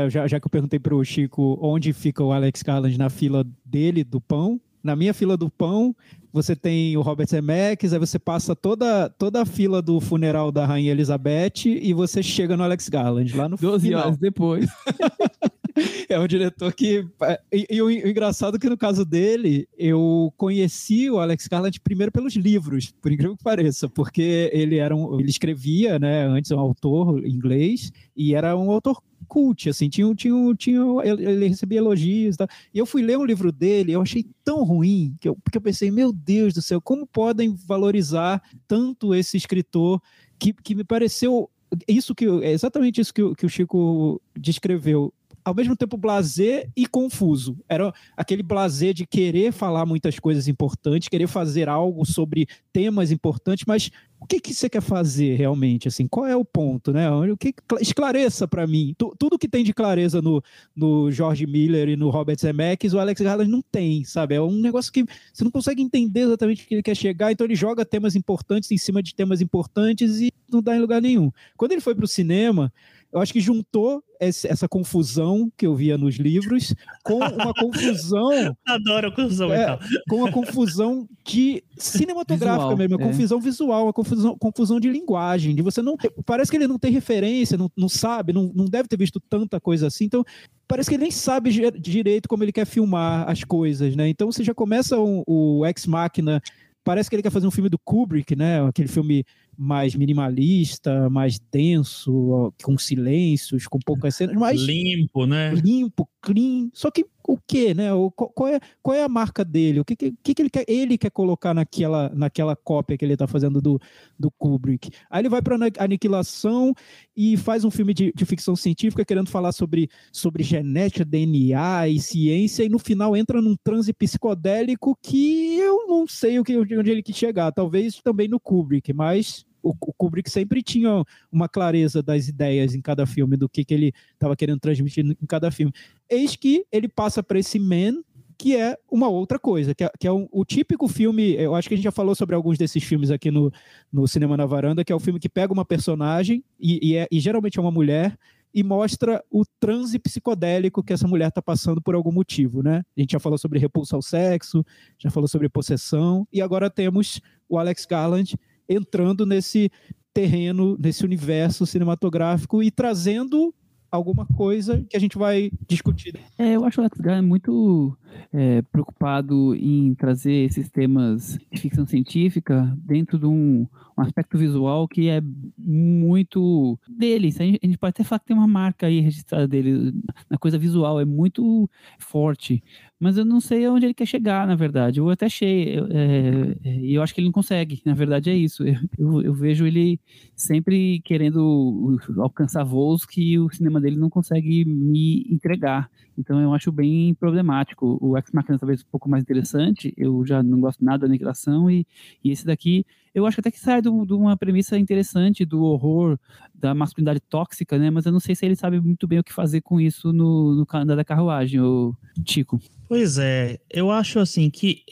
já, já que eu perguntei para o Chico onde fica o Alex Garland na fila dele do pão, na minha fila do pão, você tem o Robert Zemeckis, aí você passa toda, toda a fila do funeral da Rainha Elizabeth e você chega no Alex Garland, lá no 12 final. horas depois. [laughs] [laughs] é um diretor que. É, e, e, o, engraçado é que no caso dele, eu conheci o Alex Garland primeiro pelos livros, por incrível que pareça, porque ele era um, ele escrevia, né, antes um autor inglês, e era um autor cult, assim, tinha, tinha, tinha, ele recebia elogios e tal. E eu fui ler um livro dele, eu achei tão ruim, que eu, porque eu pensei, meu Deus do céu, como podem valorizar tanto esse escritor que, que me pareceu isso que é exatamente isso que, que o Chico descreveu ao mesmo tempo blazer e confuso. Era aquele blazer de querer falar muitas coisas importantes, querer fazer algo sobre temas importantes, mas o que, que você quer fazer realmente? Assim, qual é o ponto, né? O que esclareça para mim. Tu, tudo que tem de clareza no, no George Miller e no Robert Zemeckis, o Alex Garland não tem, sabe? É um negócio que você não consegue entender exatamente o que ele quer chegar, então ele joga temas importantes em cima de temas importantes e não dá em lugar nenhum. Quando ele foi para o cinema, eu acho que juntou esse, essa confusão que eu via nos livros com uma confusão. [laughs] Adoro a confusão é, Com uma confusão de cinematográfica visual, mesmo, uma é. confusão visual, uma confusão, confusão de linguagem, de você não. Parece que ele não tem referência, não, não sabe, não, não deve ter visto tanta coisa assim. Então, parece que ele nem sabe direito como ele quer filmar as coisas, né? Então você já começa o, o Ex Machina. Parece que ele quer fazer um filme do Kubrick, né? Aquele filme mais minimalista, mais denso, com silêncios, com poucas cenas, mais limpo, né? Limpo, clean. Só que o que, né? O, qual, é, qual é a marca dele? O que, que, que ele, quer, ele quer colocar naquela, naquela cópia que ele está fazendo do, do Kubrick? Aí ele vai para aniquilação e faz um filme de, de, ficção científica querendo falar sobre, sobre genética, DNA e ciência, e no final entra num transe psicodélico que eu não sei o que, onde ele quis chegar. Talvez também no Kubrick, mas o, o Kubrick sempre tinha uma clareza das ideias em cada filme, do que, que ele estava querendo transmitir em cada filme. Eis que ele passa para esse Man, que é uma outra coisa, que é, que é um, o típico filme. Eu acho que a gente já falou sobre alguns desses filmes aqui no, no Cinema na Varanda, que é o filme que pega uma personagem, e, e, é, e geralmente é uma mulher, e mostra o transe psicodélico que essa mulher está passando por algum motivo, né? A gente já falou sobre repulsa ao sexo, já falou sobre possessão, e agora temos o Alex Garland entrando nesse terreno, nesse universo cinematográfico e trazendo alguma coisa que a gente vai discutir. É, eu acho o Alex Garland muito é, preocupado em trazer esses temas de ficção científica dentro de um, um aspecto visual que é muito dele. A gente pode até falar que tem uma marca aí registrada dele na coisa visual, é muito forte. Mas eu não sei onde ele quer chegar, na verdade. Eu até achei, e é, é, eu acho que ele não consegue. Na verdade, é isso. Eu, eu, vejo ele sempre querendo alcançar voos que o cinema dele não consegue me entregar. Então eu acho bem problemático. O Ex Machina talvez um pouco mais interessante. Eu já não gosto nada da aniquilação e, e esse daqui eu acho até que sai de uma premissa interessante do horror da masculinidade tóxica, né? Mas eu não sei se ele sabe muito bem o que fazer com isso no, no Canadá da Carruagem, o Tico. Pois é, eu acho assim que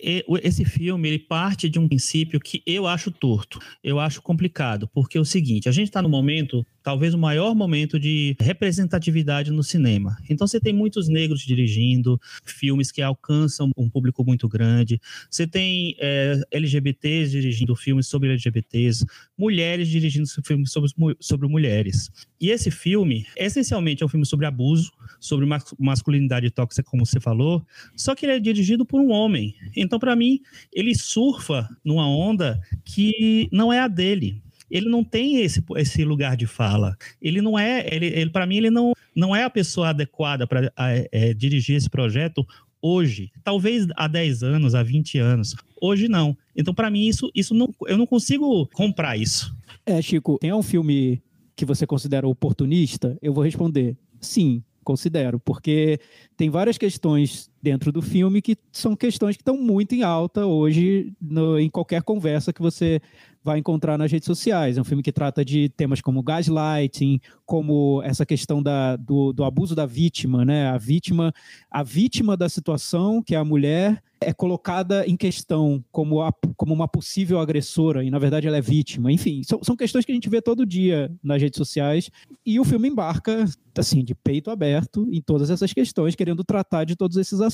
esse filme ele parte de um princípio que eu acho torto, eu acho complicado, porque é o seguinte, a gente está no momento, talvez o maior momento de representatividade no cinema. Então você tem muitos negros dirigindo filmes que alcançam um público muito grande, você tem é, LGBTs dirigindo filmes sobre LGBTs, mulheres dirigindo filmes sobre, sobre mulheres. E esse filme, essencialmente, é um filme sobre abuso, sobre masculinidade tóxica, como você falou, só que ele é dirigido por um homem. Então, para mim, ele surfa numa onda que não é a dele. Ele não tem esse, esse lugar de fala. Ele não é, ele, ele para mim, ele não, não é a pessoa adequada para é, dirigir esse projeto hoje. Talvez há 10 anos, há 20 anos. Hoje não. Então, para mim, isso, isso não, eu não consigo comprar isso. É, Chico, tem um filme que você considera oportunista? Eu vou responder sim, considero, porque tem várias questões dentro do filme que são questões que estão muito em alta hoje no, em qualquer conversa que você vai encontrar nas redes sociais. É um filme que trata de temas como gaslighting, como essa questão da, do, do abuso da vítima, né? A vítima, a vítima da situação, que é a mulher, é colocada em questão como, a, como uma possível agressora, e na verdade ela é vítima. Enfim, são, são questões que a gente vê todo dia nas redes sociais, e o filme embarca, assim, de peito aberto em todas essas questões, querendo tratar de todos esses assuntos.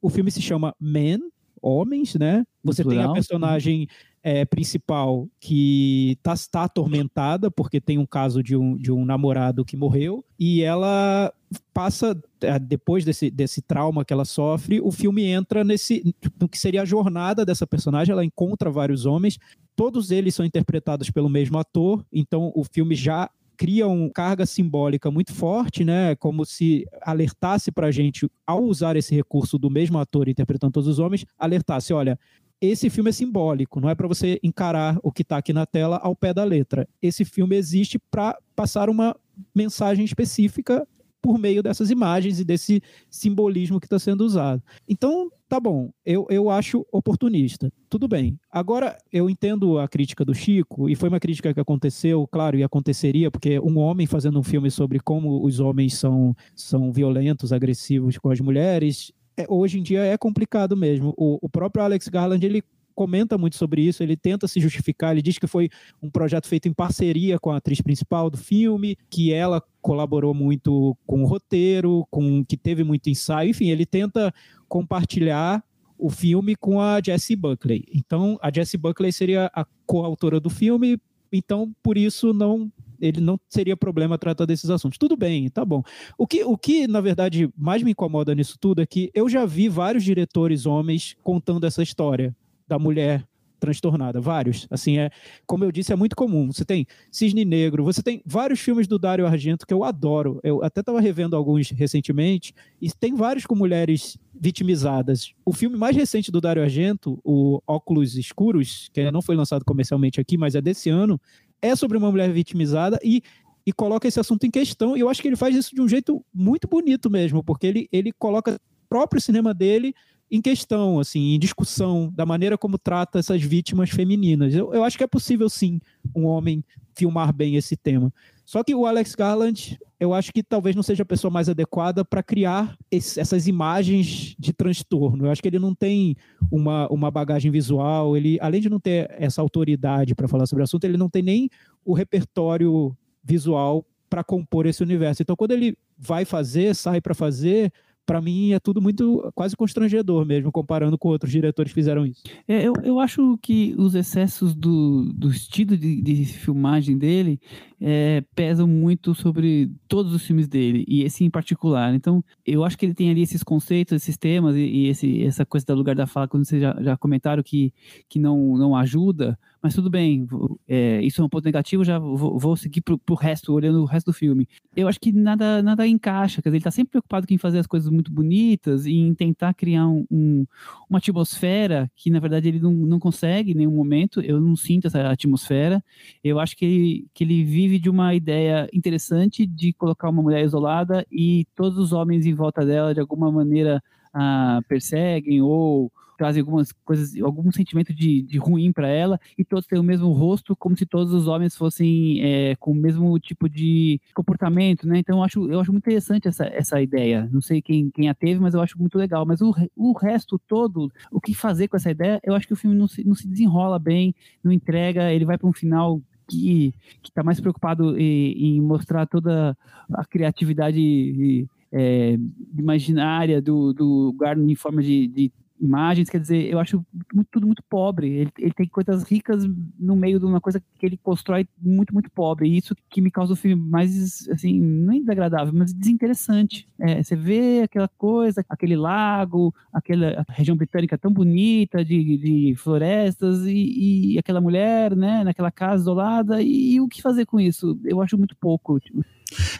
O filme se chama Men, Homens, né? Você tem a personagem é, principal que está tá atormentada porque tem um caso de um, de um namorado que morreu e ela passa, é, depois desse, desse trauma que ela sofre, o filme entra nesse, no que seria a jornada dessa personagem, ela encontra vários homens, todos eles são interpretados pelo mesmo ator, então o filme já cria uma carga simbólica muito forte, né? Como se alertasse para a gente, ao usar esse recurso do mesmo ator interpretando todos os homens, alertasse: olha, esse filme é simbólico, não é para você encarar o que está aqui na tela ao pé da letra. Esse filme existe para passar uma mensagem específica por meio dessas imagens e desse simbolismo que está sendo usado. Então, tá bom, eu, eu acho oportunista. Tudo bem. Agora, eu entendo a crítica do Chico, e foi uma crítica que aconteceu, claro, e aconteceria, porque um homem fazendo um filme sobre como os homens são, são violentos, agressivos com as mulheres, é, hoje em dia é complicado mesmo. O, o próprio Alex Garland, ele comenta muito sobre isso, ele tenta se justificar, ele diz que foi um projeto feito em parceria com a atriz principal do filme, que ela colaborou muito com o roteiro, com que teve muito ensaio, enfim, ele tenta compartilhar o filme com a Jessie Buckley. Então, a Jessie Buckley seria a coautora do filme, então por isso não ele não seria problema tratar desses assuntos. Tudo bem, tá bom. O que, o que, na verdade, mais me incomoda nisso tudo é que eu já vi vários diretores homens contando essa história da mulher transtornada, vários. Assim, é, como eu disse, é muito comum. Você tem Cisne Negro, você tem vários filmes do Dario Argento que eu adoro. Eu até estava revendo alguns recentemente, e tem vários com mulheres vitimizadas. O filme mais recente do Dario Argento, o Óculos Escuros, que não foi lançado comercialmente aqui, mas é desse ano, é sobre uma mulher vitimizada e e coloca esse assunto em questão. E eu acho que ele faz isso de um jeito muito bonito mesmo, porque ele, ele coloca o próprio cinema dele em questão, assim, em discussão da maneira como trata essas vítimas femininas. Eu, eu acho que é possível, sim, um homem filmar bem esse tema. Só que o Alex Garland, eu acho que talvez não seja a pessoa mais adequada para criar esse, essas imagens de transtorno. Eu acho que ele não tem uma, uma bagagem visual, ele, além de não ter essa autoridade para falar sobre o assunto, ele não tem nem o repertório visual para compor esse universo. Então, quando ele vai fazer, sai para fazer, para mim é tudo muito quase constrangedor mesmo, comparando com outros diretores que fizeram isso. É, eu, eu acho que os excessos do, do estilo de, de filmagem dele é, pesam muito sobre todos os filmes dele, e esse em particular. Então, eu acho que ele tem ali esses conceitos, esses temas, e, e esse, essa coisa do lugar da fala, quando vocês já, já comentaram que, que não, não ajuda, mas tudo bem, é, isso é um ponto negativo, já vou, vou seguir pro, pro resto, olhando o resto do filme. Eu acho que nada, nada encaixa, quer dizer, ele tá sempre preocupado em fazer as coisas muito bonitas e em tentar criar um, um, uma atmosfera que, na verdade, ele não, não consegue em nenhum momento, eu não sinto essa atmosfera, eu acho que ele, que ele vive de uma ideia interessante de colocar uma mulher isolada e todos os homens em volta dela, de alguma maneira, ah, perseguem ou trazem algumas coisas, algum sentimento de, de ruim para ela, e todos têm o mesmo rosto, como se todos os homens fossem é, com o mesmo tipo de comportamento, né? Então eu acho, eu acho muito interessante essa, essa ideia. Não sei quem, quem a teve, mas eu acho muito legal. Mas o, o resto todo, o que fazer com essa ideia, eu acho que o filme não se, não se desenrola bem, não entrega, ele vai para um final que está mais preocupado em, em, mostrar toda a criatividade é, imaginária do, do Garden em forma de, de imagens, quer dizer, eu acho tudo muito pobre. Ele, ele, tem coisas ricas no meio de uma coisa que ele constrói muito, muito pobre. E isso que me causa o filme mais, assim, nem desagradável, mas desinteressante. É, você vê aquela coisa, aquele lago, aquela região britânica tão bonita de, de florestas e, e, aquela mulher, né, naquela casa isolada, e, e, o que fazer com isso? Eu acho muito pouco. Tipo.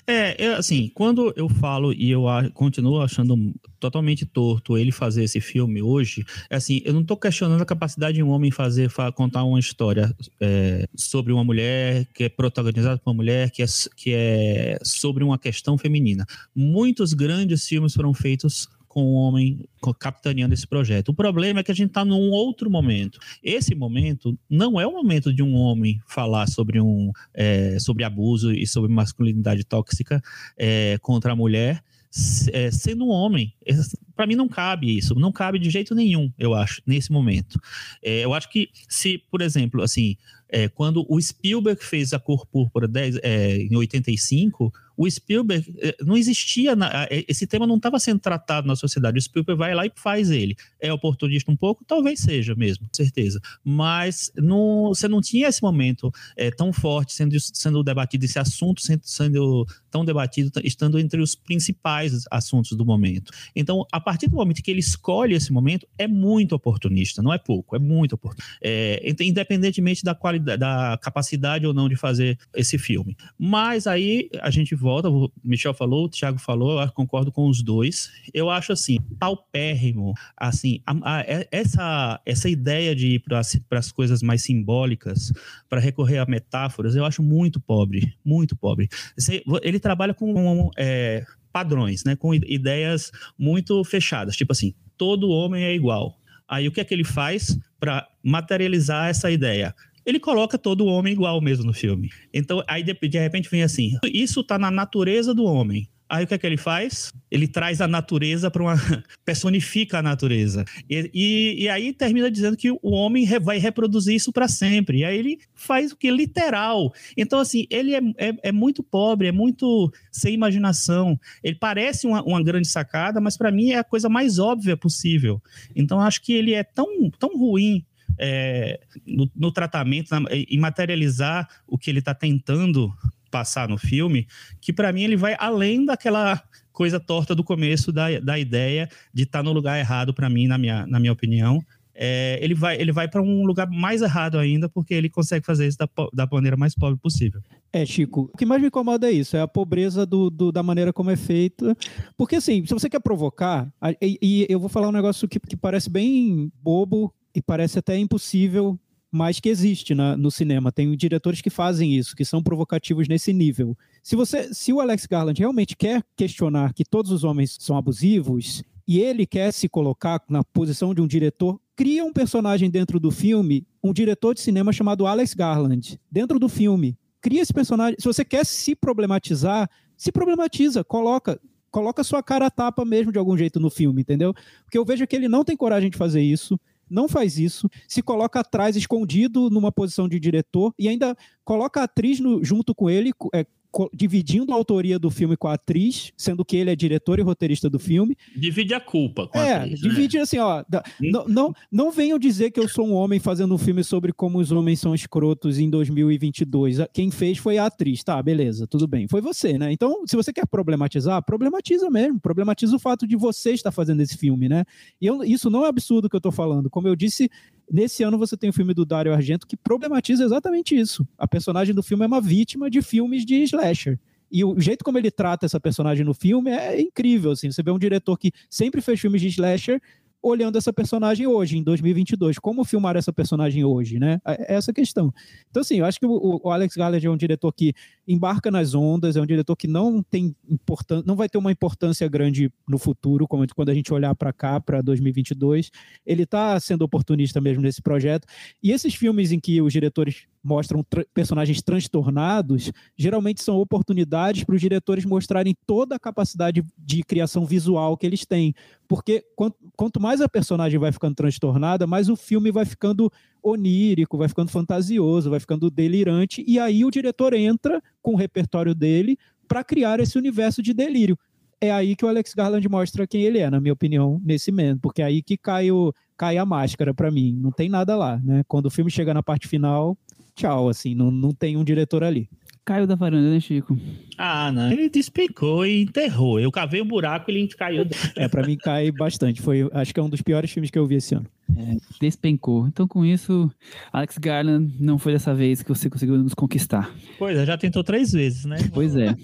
É, é, assim, quando eu falo e eu continuo achando totalmente torto ele fazer esse filme hoje, é assim, eu não estou questionando a capacidade de um homem fazer, contar uma história é, sobre uma mulher que é protagonizada por uma mulher que é, que é sobre uma questão feminina. Muitos grandes filmes foram feitos com o homem capitaneando esse projeto. O problema é que a gente está num outro momento. Esse momento não é o momento de um homem falar sobre um é, sobre abuso e sobre masculinidade tóxica é, contra a mulher. É, sendo um homem, para mim não cabe isso, não cabe de jeito nenhum, eu acho, nesse momento. É, eu acho que se, por exemplo, assim, É, quando o Spielberg fez A Cor Púrpura 10, é, em 85, o Spielberg eh, não existia, na, eh, esse tema não estava sendo tratado na sociedade. O Spielberg vai lá e faz ele. É oportunista um pouco? Talvez seja mesmo, certeza. Mas você não tinha esse momento é, tão forte sendo, sendo debatido, esse assunto sendo, sendo tão debatido, estando entre os principais assuntos do momento. Então, a partir do momento que ele escolhe esse momento, é muito oportunista, não é pouco, é muito oportunista. É, independentemente da qualidade, da capacidade ou não de fazer esse filme. Mas aí a gente volta, o Michel falou, o Thiago falou, eu concordo com os dois. Eu acho assim, paupérrimo, assim, a, a, essa, essa ideia de ir para as coisas mais simbólicas, para recorrer a metáforas, eu acho muito pobre, muito pobre. Ele trabalha com é, padrões, né, com ideias muito fechadas, tipo assim, todo homem é igual. Aí o que é que ele faz para materializar essa ideia? Ele coloca todo homem igual mesmo no filme. Então, aí de, de repente vem assim: isso tá na natureza do homem. Aí o que é que ele faz? Ele traz a natureza para uma. [laughs] personifica a natureza. E, e, e, aí termina dizendo que o homem vai reproduzir isso para sempre. E aí ele faz o que? Literal. Então, assim, ele é, é, é, muito pobre, é muito sem imaginação. Ele parece uma, uma grande sacada, mas para mim é a coisa mais óbvia possível. Então, acho que ele é tão, tão ruim é, no, no, tratamento, em materializar o que ele está tentando passar no filme, que para mim ele vai além daquela coisa torta do começo da, da ideia de estar tá no lugar errado para mim, na minha, na minha opinião. É, ele vai, ele vai para um lugar mais errado ainda, porque ele consegue fazer isso da, da maneira mais pobre possível. É, Chico, o que mais me incomoda é isso, é a pobreza do, do da maneira como é feita. Porque, assim, se você quer provocar, e, e eu vou falar um negócio que, que parece bem bobo, e parece até impossível, mas que existe na, no cinema. Tem diretores que fazem isso, que são provocativos nesse nível. Se você, se o Alex Garland realmente quer questionar que todos os homens são abusivos e ele quer se colocar na posição de um diretor, cria um personagem dentro do filme, um diretor de cinema chamado Alex Garland, dentro do filme. Cria esse personagem. Se você quer se problematizar, se problematiza, coloca coloca sua cara a tapa mesmo de algum jeito no filme, entendeu? Porque eu vejo que ele não tem coragem de fazer isso não faz isso, se coloca atrás, escondido numa posição de diretor, e ainda coloca a atriz no, junto com ele, é, dividindo a autoria do filme com a atriz, sendo que ele é diretor e roteirista do filme. Divide a culpa com a é, atriz. É, divide né? assim, ó. Da, hum? não, não, não venham dizer que eu sou um homem fazendo um filme sobre como os homens são escrotos em 2022. Quem fez foi a atriz. Tá, beleza, tudo bem. Foi você, né? Então, se você quer problematizar, problematiza mesmo. Problematiza o fato de você estar fazendo esse filme, né? E eu, isso não é absurdo que eu tô falando. Como eu disse, Nesse ano você tem o filme do Dario Argento que problematiza exatamente isso. A personagem do filme é uma vítima de filmes de slasher. E o jeito como ele trata essa personagem no filme é incrível, assim. Você vê um diretor que sempre fez filmes de slasher olhando essa personagem hoje, em 2022. Como filmar essa personagem hoje, né? É, é essa questão. Então, assim, eu acho que o, Alex Garland é um diretor que embarca nas ondas, é um diretor que não tem importância, não vai ter uma importância grande no futuro, como quando a gente olhar para cá, para 2022. Ele está sendo oportunista mesmo nesse projeto. E esses filmes em que os diretores mostram tra personagens transtornados, geralmente são oportunidades para os diretores mostrarem toda a capacidade de criação visual que eles têm. Porque quanto, quanto mais a personagem vai ficando transtornada, mais o filme vai ficando onírico, vai ficando fantasioso, vai ficando delirante, e aí o diretor entra com o repertório dele para criar esse universo de delírio. É aí que o Alex Garland mostra quem ele é, na minha opinião, nesse momento, porque é aí que cai, o, cai a máscara para mim. Não tem nada lá, né? Quando o filme chega na parte final, tchau, assim, não, não tem um diretor ali. Caiu da varanda, né, Chico? Ah, não. Ele despencou e enterrou. Eu cavei o um buraco e ele caiu. é, para mim cai bastante. Foi, acho que é um dos piores filmes que eu vi esse ano. É, despencou. Então, com isso, Alex Garland não foi dessa vez que você conseguiu nos conquistar. Pois é, já tentou três vezes, né? Pois é.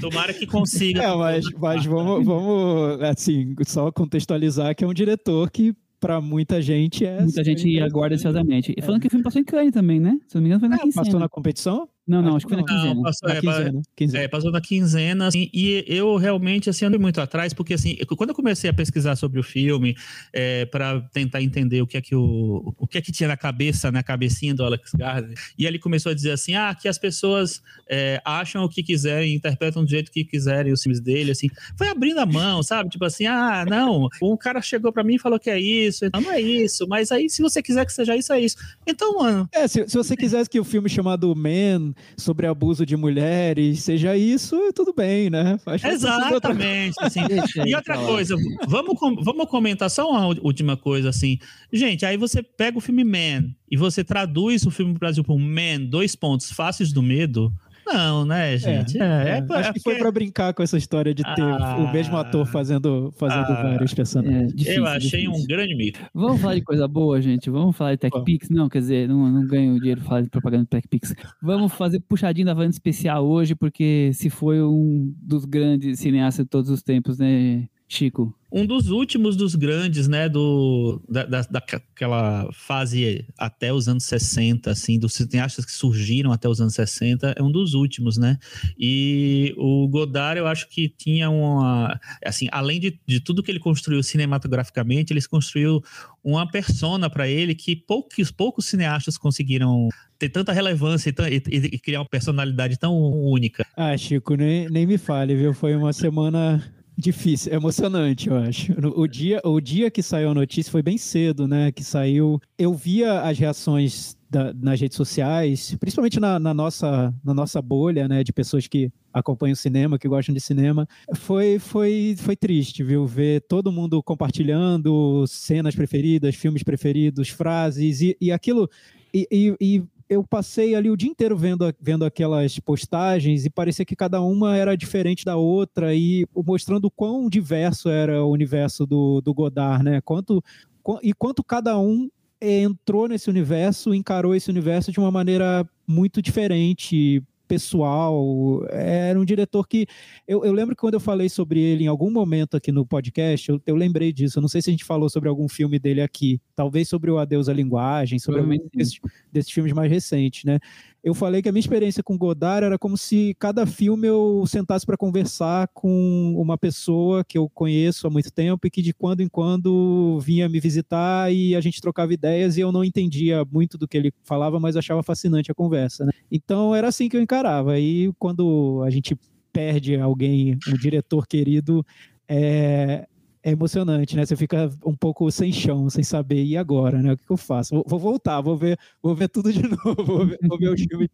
Tomara que consiga. É, mas, mas vamos, vamos, assim, só contextualizar que é um diretor que pra muita gente é. Muita gente aguarda ansiosamente. E falando é. que o filme passou em Cannes também, né? Se não me engano, foi na é, Passou na competição? Não, não, acho, que foi na quinzena. Não, passou, Na é, quinzena, quinzena. É, passou na quinzena, assim, e eu realmente, assim, andei muito atrás, porque, assim, quando eu comecei a pesquisar sobre o filme, é, para tentar entender o que é que o, o que é que tinha na cabeça, na cabecinha do Alex Garland, e ele começou a dizer assim, ah, que as pessoas é, acham o que quiserem, interpretam do jeito que quiserem os filmes dele, assim, foi abrindo a mão, [laughs] sabe? Tipo assim, ah, não, o cara chegou pra mim e falou que é isso, não, não é isso, mas aí se você quiser que seja isso, é isso. Então, mano, É, se, se você quisesse que o filme chamado Man, sobre abuso de mulheres, seja isso, tudo bem, né? Faz faz sentido outra- exatamente, assim, [laughs] E outra falar. coisa, vamos, com- vamos comentar só uma última coisa, assim. Gente, aí você pega o filme Man e você traduz o filme pro Brasil por Man, dois pontos, Faces do Medo. Não, né, gente? É, É, é, acho que foi pra brincar com essa história de ter Ah. o mesmo ator fazendo, fazendo Ah. vários personagens. É, difícil, eu achei difícil. um grande mito. Vamos falar de coisa boa, gente. Vamos falar de TechPix. Não, quer dizer, não, não ganho dinheiro falar de propaganda de TechPix. Vamos fazer puxadinho da Havana especial hoje, porque se foi um dos grandes cineastas de todos os tempos, né, Chico? Um dos últimos dos grandes, né, do, da, da, daquela fase até os anos 60, assim, dos cineastas que surgiram até os anos 60, é um dos últimos, né? E o Godard, eu acho que tinha uma. Assim, além de, de tudo que ele construiu cinematograficamente, ele construiu uma persona para ele que poucos, poucos cineastas conseguiram ter tanta relevância e, e- e criar uma personalidade tão única. Ah, Chico, nem, nem me fale, viu? Foi uma semana difícil, emocionante, eu acho. O dia, o dia que saiu a notícia foi bem cedo, né? Que saiu. Eu via as reações da- nas redes sociais, principalmente na, na nossa, na nossa bolha, né? De pessoas que acompanham cinema, que gostam de cinema. Foi, foi, foi triste, viu? Ver todo mundo compartilhando cenas preferidas, filmes preferidos, frases, e, e aquilo. e- e- e eu passei ali o dia inteiro vendo, vendo aquelas postagens e parecia que cada uma era diferente da outra e mostrando quão diverso era o universo do, do Godard, né? Quanto, qu- e quanto cada um entrou nesse universo, encarou esse universo de uma maneira muito diferente, pessoal. Era um diretor que. Eu, eu lembro que quando eu falei sobre ele em algum momento aqui no podcast, eu, eu lembrei disso. Eu não sei se a gente falou sobre algum filme dele aqui. Talvez sobre o Adeus à Linguagem, sobre sim. desses, desses filmes mais recentes, né? Eu falei que a minha experiência com Godard era como se cada filme eu sentasse para conversar com uma pessoa que eu conheço há muito tempo e que de quando em quando vinha me visitar e a gente trocava ideias e eu não entendia muito do que ele falava, mas achava fascinante a conversa, né? Então era assim que eu encarava. E quando a gente perde alguém, um diretor querido, é, é emocionante, né? Você fica um pouco sem chão, sem saber, e agora, né? O que, eu faço? Vou, vou voltar, vou ver, vou ver tudo de [laughs] novo, vou ver, vou ver os filmes,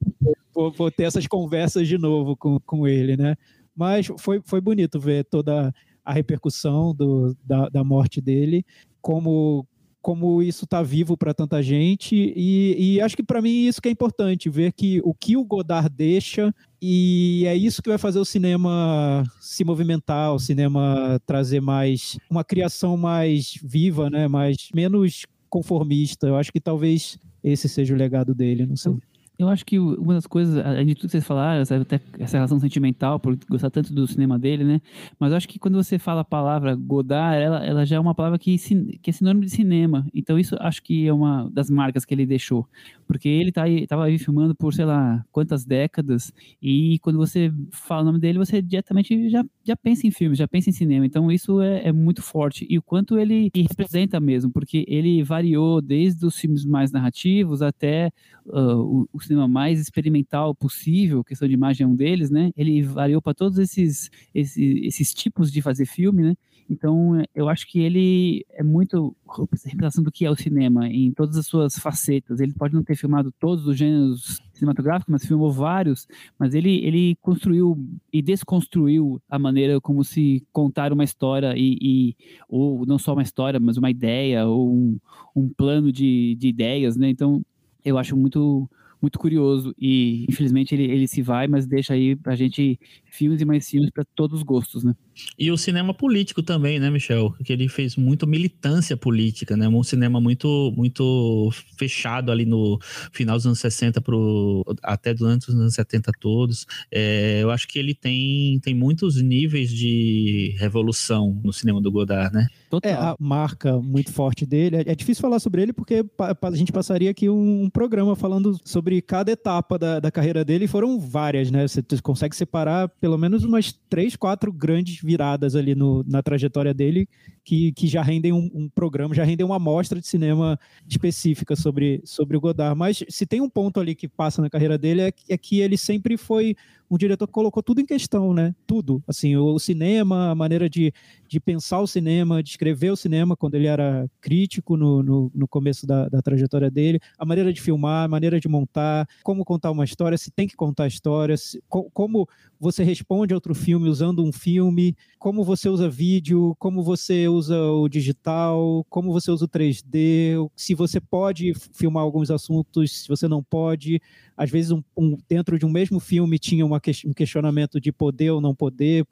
vou, vou ter essas conversas de novo com, com ele, né? Mas foi, foi bonito ver toda a repercussão do, da, da morte dele, como como isso está vivo para tanta gente e, e acho que para mim isso que é importante ver que o que o Godard deixa e é isso que vai fazer o cinema se movimentar, o cinema trazer mais uma criação mais viva, né, mais menos conformista. Eu acho que talvez esse seja o legado dele, não sei. Eu acho que uma das coisas, além de tudo que vocês falaram, até essa relação sentimental, por gostar tanto do cinema dele, né? Mas eu acho que quando você fala a palavra Godard, ela, ela já é uma palavra que, que é sinônimo de cinema. Então isso acho que é uma das marcas que ele deixou. Porque ele tá aí, aí filmando por, sei lá, quantas décadas, e quando você fala o nome dele, você diretamente já, já pensa em filmes, já pensa em cinema. Então isso é, é muito forte. E o quanto ele representa mesmo, porque ele variou desde os filmes mais narrativos até o, o cinema mais experimental possível, questão de imagem é um deles, né? Ele variou para todos esses, esses, esses tipos de fazer filme, né? Então, eu acho que ele é muito representação do que é o cinema em todas as suas facetas. Ele pode não ter filmado todos os gêneros cinematográficos, mas filmou vários. Mas ele, ele construiu e desconstruiu a maneira como se contar uma história e, e ou não só uma história, mas uma ideia ou um, um plano de, de ideias, né? Então, eu acho muito muito curioso e infelizmente ele, ele se vai, mas deixa aí pra gente filmes e mais filmes para todos os gostos, né? E o cinema político também, né, Michel? Que ele fez muito militância política, né? Um cinema muito, muito fechado ali no final dos anos 60 pro, até durante os anos 70 todos. É, eu acho que ele tem, tem muitos níveis de revolução no cinema do Godard, né? Total. É a marca muito forte dele. É, é difícil falar sobre ele porque a gente passaria aqui um, um programa falando sobre cada etapa da, da carreira dele e foram várias, né? Você consegue separar pelo menos umas três, quatro grandes viradas ali no, na trajetória dele que, que já rendem um, um, programa, já rendem uma amostra de cinema específica sobre, sobre o Godard. Mas se tem um ponto ali que passa na carreira dele é, é que ele sempre foi um diretor que colocou tudo em questão, né? Tudo. Assim, o, cinema, a maneira de, de pensar o cinema, de escrever o cinema quando ele era crítico no, no, no começo da, da, trajetória dele, a maneira de filmar, a maneira de montar, como contar uma história, se tem que contar a história, se, co, como você responde a outro filme usando um filme, como você usa vídeo, como você usa o digital, como você usa o 3D, se você pode filmar alguns assuntos, se você não pode. Às vezes, um, um, dentro de um mesmo filme tinha uma, um questionamento de poder ou não poder,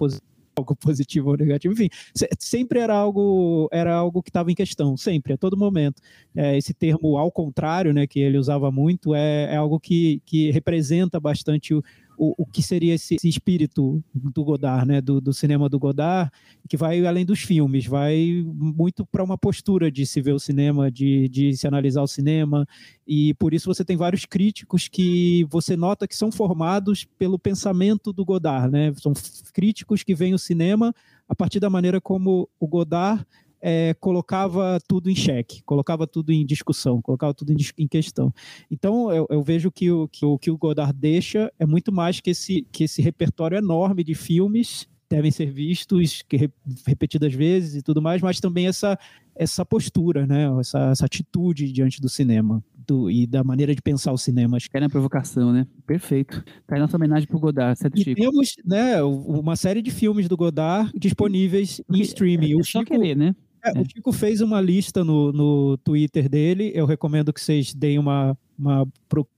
algo [laughs] positivo ou negativo, enfim, sempre era algo era algo que estava em questão, sempre, a todo momento. É, esse termo ao contrário, né, que ele usava muito, é, é algo que, que representa bastante o, o, o que seria esse, esse, espírito do Godard, né, do, do, cinema do Godard, que vai além dos filmes, vai muito para uma postura de se ver o cinema, de, de se analisar o cinema, e por isso você tem vários críticos que você nota que são formados pelo pensamento do Godard, né, são críticos que veem o cinema a partir da maneira como o Godard é, colocava tudo em xeque, colocava tudo em discussão, colocava tudo em, em questão. Então, eu, eu, vejo que o, que o que o Godard deixa é muito mais que esse, que esse repertório enorme de filmes devem ser vistos que, repetidas vezes e tudo mais, mas também essa, essa postura, né? essa, essa atitude diante do cinema. Do, e da maneira de pensar o cinema. Acho que é na provocação, né? Perfeito. Tá aí nossa homenagem pro Godard, certo, Chico? E temos, né, uma série de filmes do Godard disponíveis em streaming. É, é só Chico, querer, né? É, o Chico fez uma lista no, no Twitter dele. Eu recomendo que vocês deem uma, uma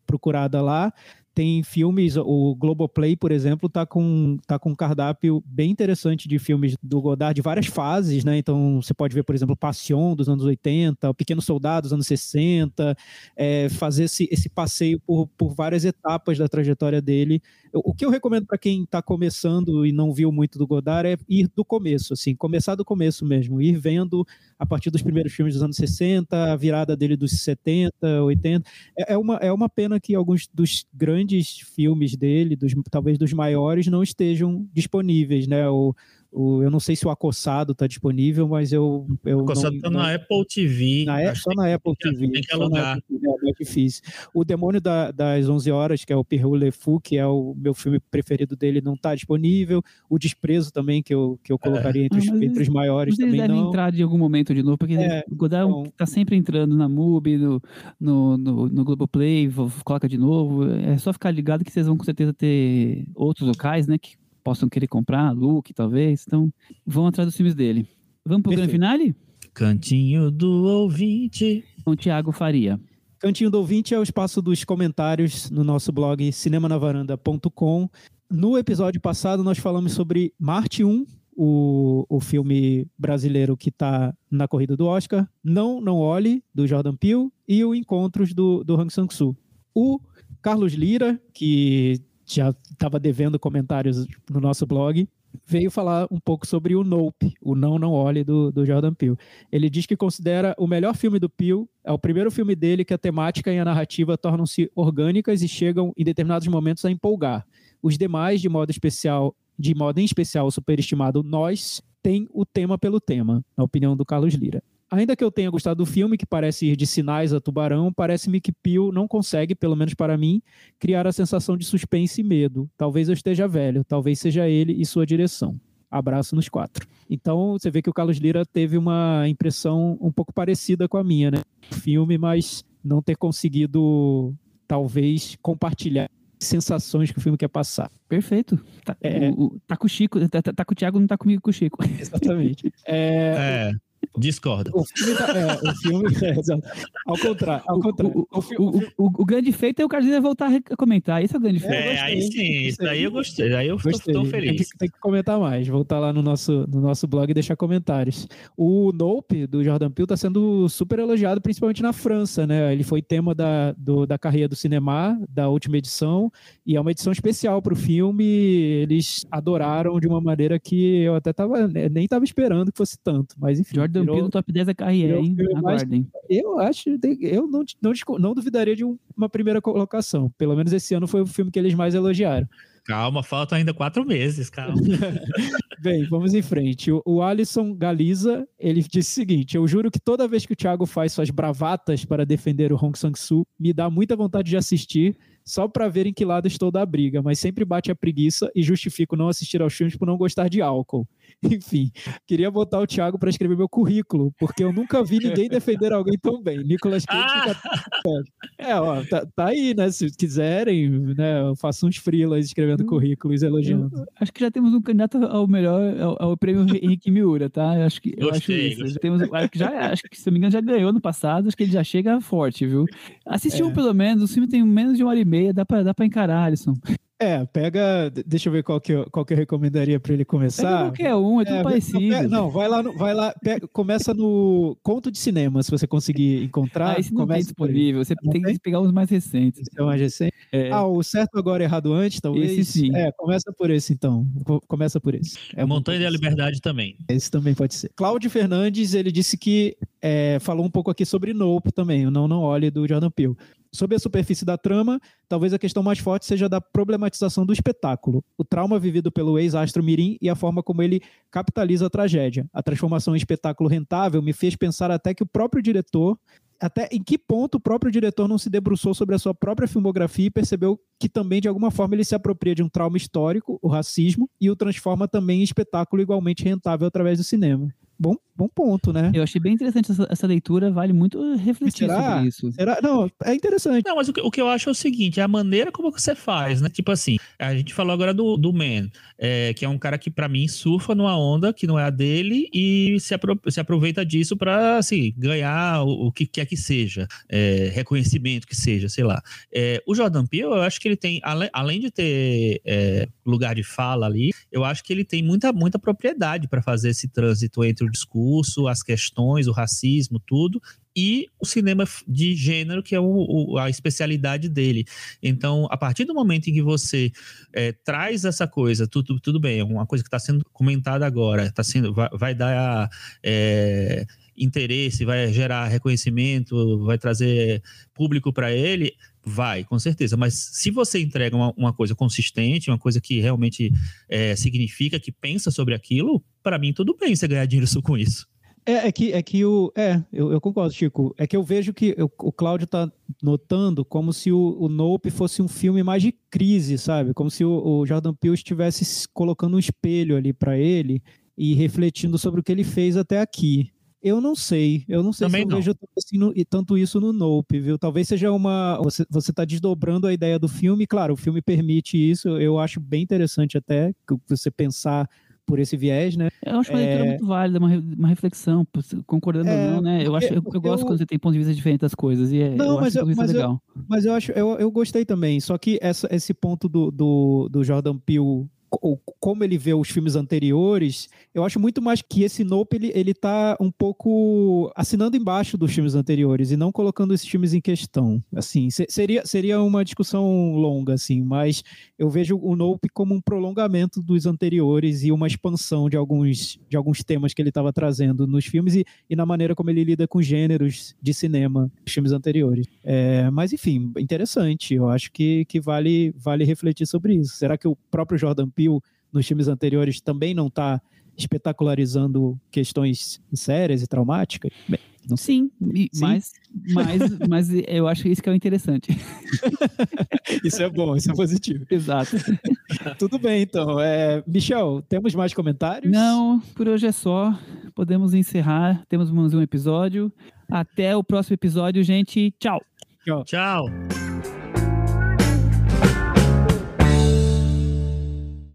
procurada lá tem filmes, o Globoplay, por exemplo, tá com, tá com um cardápio bem interessante de filmes do Godard de várias fases, né? Então você pode ver, por exemplo, Passion dos anos 80, O Pequeno Soldado dos anos 60, é, fazer esse, esse passeio por, por várias etapas da trajetória dele. O que eu recomendo para quem está começando e não viu muito do Godard é ir do começo, assim, começar do começo mesmo, ir vendo a partir dos primeiros filmes dos anos 60, a virada dele dos 70, 80. É, é uma, é uma pena que alguns dos grandes filmes dele, dos, talvez dos maiores, não estejam disponíveis, né? O, o, eu não sei se o Acossado está disponível, mas eu. eu o Acossado está na Apple TV. Na, é, só na Apple TV. Tem que alugar. É, é difícil. O Demônio da, das 11 Horas, que é o Pierrot Le Fou, que é o meu filme preferido dele, não está disponível. O Desprezo também, que eu, que eu colocaria é. entre, os, ah, entre os maiores também devem não. entrar de algum momento de novo, porque é, o Godard está então sempre entrando na MUBI, no, no, no, no Globoplay, coloca de novo. É só ficar ligado que vocês vão com certeza ter outros locais, né, que possam querer comprar, look talvez. Então, vão atrás dos filmes dele. Vamos pro grande finale? Cantinho do ouvinte. Com o Thiago Faria. Cantinho do ouvinte é o espaço dos comentários no nosso blog cinemanavaranda.com. No episódio passado, nós falamos sobre Marte 1, o, o filme brasileiro que está na corrida do Oscar, Não, Não Olhe, do Jordan Peele, e o Encontros, do, do Hang Sang-soo. O Carlos Lira, que já estava devendo comentários no nosso blog, veio falar um pouco sobre o Nope, o Não Não Olhe do, do Jordan Peele. Ele diz que considera o melhor filme do Peele, é o primeiro filme dele que a temática e a narrativa tornam-se orgânicas e chegam em determinados momentos a empolgar. Os demais, de modo especial, de modo em especial superestimado Nós, tem o tema pelo tema, na opinião do Carlos Lira. Ainda que eu tenha gostado do filme, que parece ir de sinais a tubarão, parece-me que Pio não consegue, pelo menos para mim, criar a sensação de suspense e medo. Talvez eu esteja velho, talvez seja ele e sua direção. Abraço nos quatro. Então você vê que o Carlos Lira teve uma impressão um pouco parecida com a minha, né? Filme, mas não ter conseguido, talvez, compartilhar sensações que o filme quer passar. Perfeito. Tá, é, o, o, tá com o Chico, tá, tá, tá, com o Thiago, não tá comigo com o Chico. Exatamente. É, é. Discorda. O filme, tá, é, o filme [laughs] é, exato. Ao contrário, ao contrário. O, o, o, o, grande feito é o Carlinhos voltar a comentar. Isso é o grande feito. É, aí sim, isso aí eu gostei. Aí eu gostei. tô, tô feliz. Tem que, tem que, comentar mais. Voltar lá no nosso, no nosso blog e deixar comentários. O Nope, do Jordan Peele, tá sendo super elogiado, principalmente na França, né? Ele foi tema da, do, da carreira do cinema, da última edição, e é uma edição especial para o filme. Eles adoraram de uma maneira que eu até tava, nem tava esperando que fosse tanto, mas enfim. Jordan Peele no top 10 da carreira, hein? Aguardem. Eu acho, eu não, não, não duvidaria de uma primeira colocação. Pelo menos esse ano foi o filme que eles mais elogiaram. Calma, faltam ainda quatro meses, calma. [laughs] Bem, vamos em frente. O, o Alisson Galiza, ele disse o seguinte, eu juro que toda vez que o Thiago faz suas bravatas para defender o Hong Sang-soo, me dá muita vontade de assistir, só para ver em que lado estou da briga, mas sempre bate a preguiça e justifico não assistir aos filmes por não gostar de álcool. [laughs] Enfim, queria botar o Thiago para escrever meu currículo, porque eu nunca vi ninguém defender alguém tão bem. Nicolas [laughs] Cage ah! fica... É, ó, tá, tá, aí, né? Se quiserem, né? Eu faço uns freelas escrevendo hum, currículos elogiando. Eu acho que já temos um candidato ao melhor, ao, ao prêmio Henrique Miura, tá? Eu acho que, eu gostei, acho isso. Temos, acho que já, acho que, se não me engano, já ganhou no passado, acho que ele já chega forte, viu? Assistiu é. pelo menos, o filme tem menos de uma hora e meia, dá pra, dá pra encarar, Alisson. É, pega. Deixa eu ver qual que eu, qual que eu recomendaria para ele começar. Pega qualquer um, é tudo é, parecido. Não, pega, não, vai lá, no, vai lá pega, começa no conto de cinema, se você conseguir encontrar. Ah, esse não tem disponível, você não tem, tem que pegar os mais recentes. Esse é o mais recente. É. Ah, o certo agora errado antes, talvez. Esse sim. É, começa por esse então. Começa por esse. É Montanha da Liberdade também. Esse também pode ser. Cláudio Fernandes, ele disse que é, falou um pouco aqui sobre Nope também, o Não Não Olhe do Jordan Peele. Sob a superfície da trama, talvez a questão mais forte seja da problematização do espetáculo, o trauma vivido pelo ex-astro Mirim e a forma como ele capitaliza a tragédia. A transformação em espetáculo rentável me fez pensar até que o próprio diretor até em que ponto o próprio diretor não se debruçou sobre a sua própria filmografia e percebeu que também, de alguma forma, ele se apropria de um trauma histórico, o racismo, e o transforma também em espetáculo igualmente rentável através do cinema bom, bom ponto, né? Eu achei bem interessante essa, essa leitura, vale muito refletir Será? sobre isso. Será? Não, é interessante. Não, mas o que, o que, eu acho é o seguinte, é a maneira como você faz, né? Tipo assim, a gente falou agora do, do Man, é, que é um cara que para mim surfa numa onda que não é a dele e se, apro se aproveita disso para assim, ganhar o, o, que quer que seja, é, reconhecimento que seja, sei lá. É, o Jordan Peele, eu acho que ele tem, além, além de ter é, lugar de fala ali, eu acho que ele tem muita, muita propriedade para fazer esse trânsito entre o discurso, as questões, o racismo, tudo, e o cinema de gênero, que é o, o, a especialidade dele. Então, a partir do momento em que você é, traz essa coisa, tudo, tudo bem, é uma coisa que está sendo comentada agora, tá sendo, vai, vai dar. É, interesse, vai gerar reconhecimento, vai trazer público para ele, vai, com certeza. Mas se você entrega uma, uma coisa consistente, uma coisa que realmente é, significa, que pensa sobre aquilo, para mim tudo bem você ganhar dinheiro com isso. É, é que, é que o. É, eu, eu concordo, Chico. É que eu vejo que eu, o Cláudio tá notando como se o, o Nope fosse um filme mais de crise, sabe? Como se o, o Jordan Peele estivesse colocando um espelho ali para ele e refletindo sobre o que ele fez até aqui. Eu não sei. Eu não sei Também se eu não. vejo assim, no, tanto isso no Nope, viu? Talvez seja uma. Você, você tá desdobrando a ideia do filme. Claro, o filme permite isso. Eu acho bem interessante até você pensar por esse viés, né? Eu acho uma leitura é... muito válida, uma, uma reflexão, concordando é, ou não, né? Eu, acho, eu, eu gosto eu... quando você tem pontos de vista diferentes das coisas, e é, não, eu mas acho eu, mas legal. mas eu acho, eu, eu gostei também, só que essa, esse ponto do, do, do Jordan Peele como ele vê os filmes anteriores, eu acho muito mais que esse Nope ele, ele tá um pouco assinando embaixo dos filmes anteriores e não colocando esses filmes em questão. Assim, seria, seria uma discussão longa, assim, mas eu vejo o Nope como um prolongamento dos anteriores e uma expansão de alguns, de alguns temas que ele estava trazendo nos filmes e, e, na maneira como ele lida com gêneros de cinema dos filmes anteriores. É, mas, enfim, interessante. Eu acho que, que vale, vale refletir sobre isso. Será que o próprio Jordan Peele nos filmes anteriores também não está espetacularizando questões sérias e traumáticas? Bem, Sim, Sim, Mas, mas, mas eu acho isso que é o interessante. [laughs] isso é bom, isso é positivo. Exato. Tudo bem, então. É, Michel, temos mais comentários? Não, por hoje é só. Podemos encerrar. Temos mais um episódio. Até o próximo episódio, gente. Tchau. Tchau. Tchau.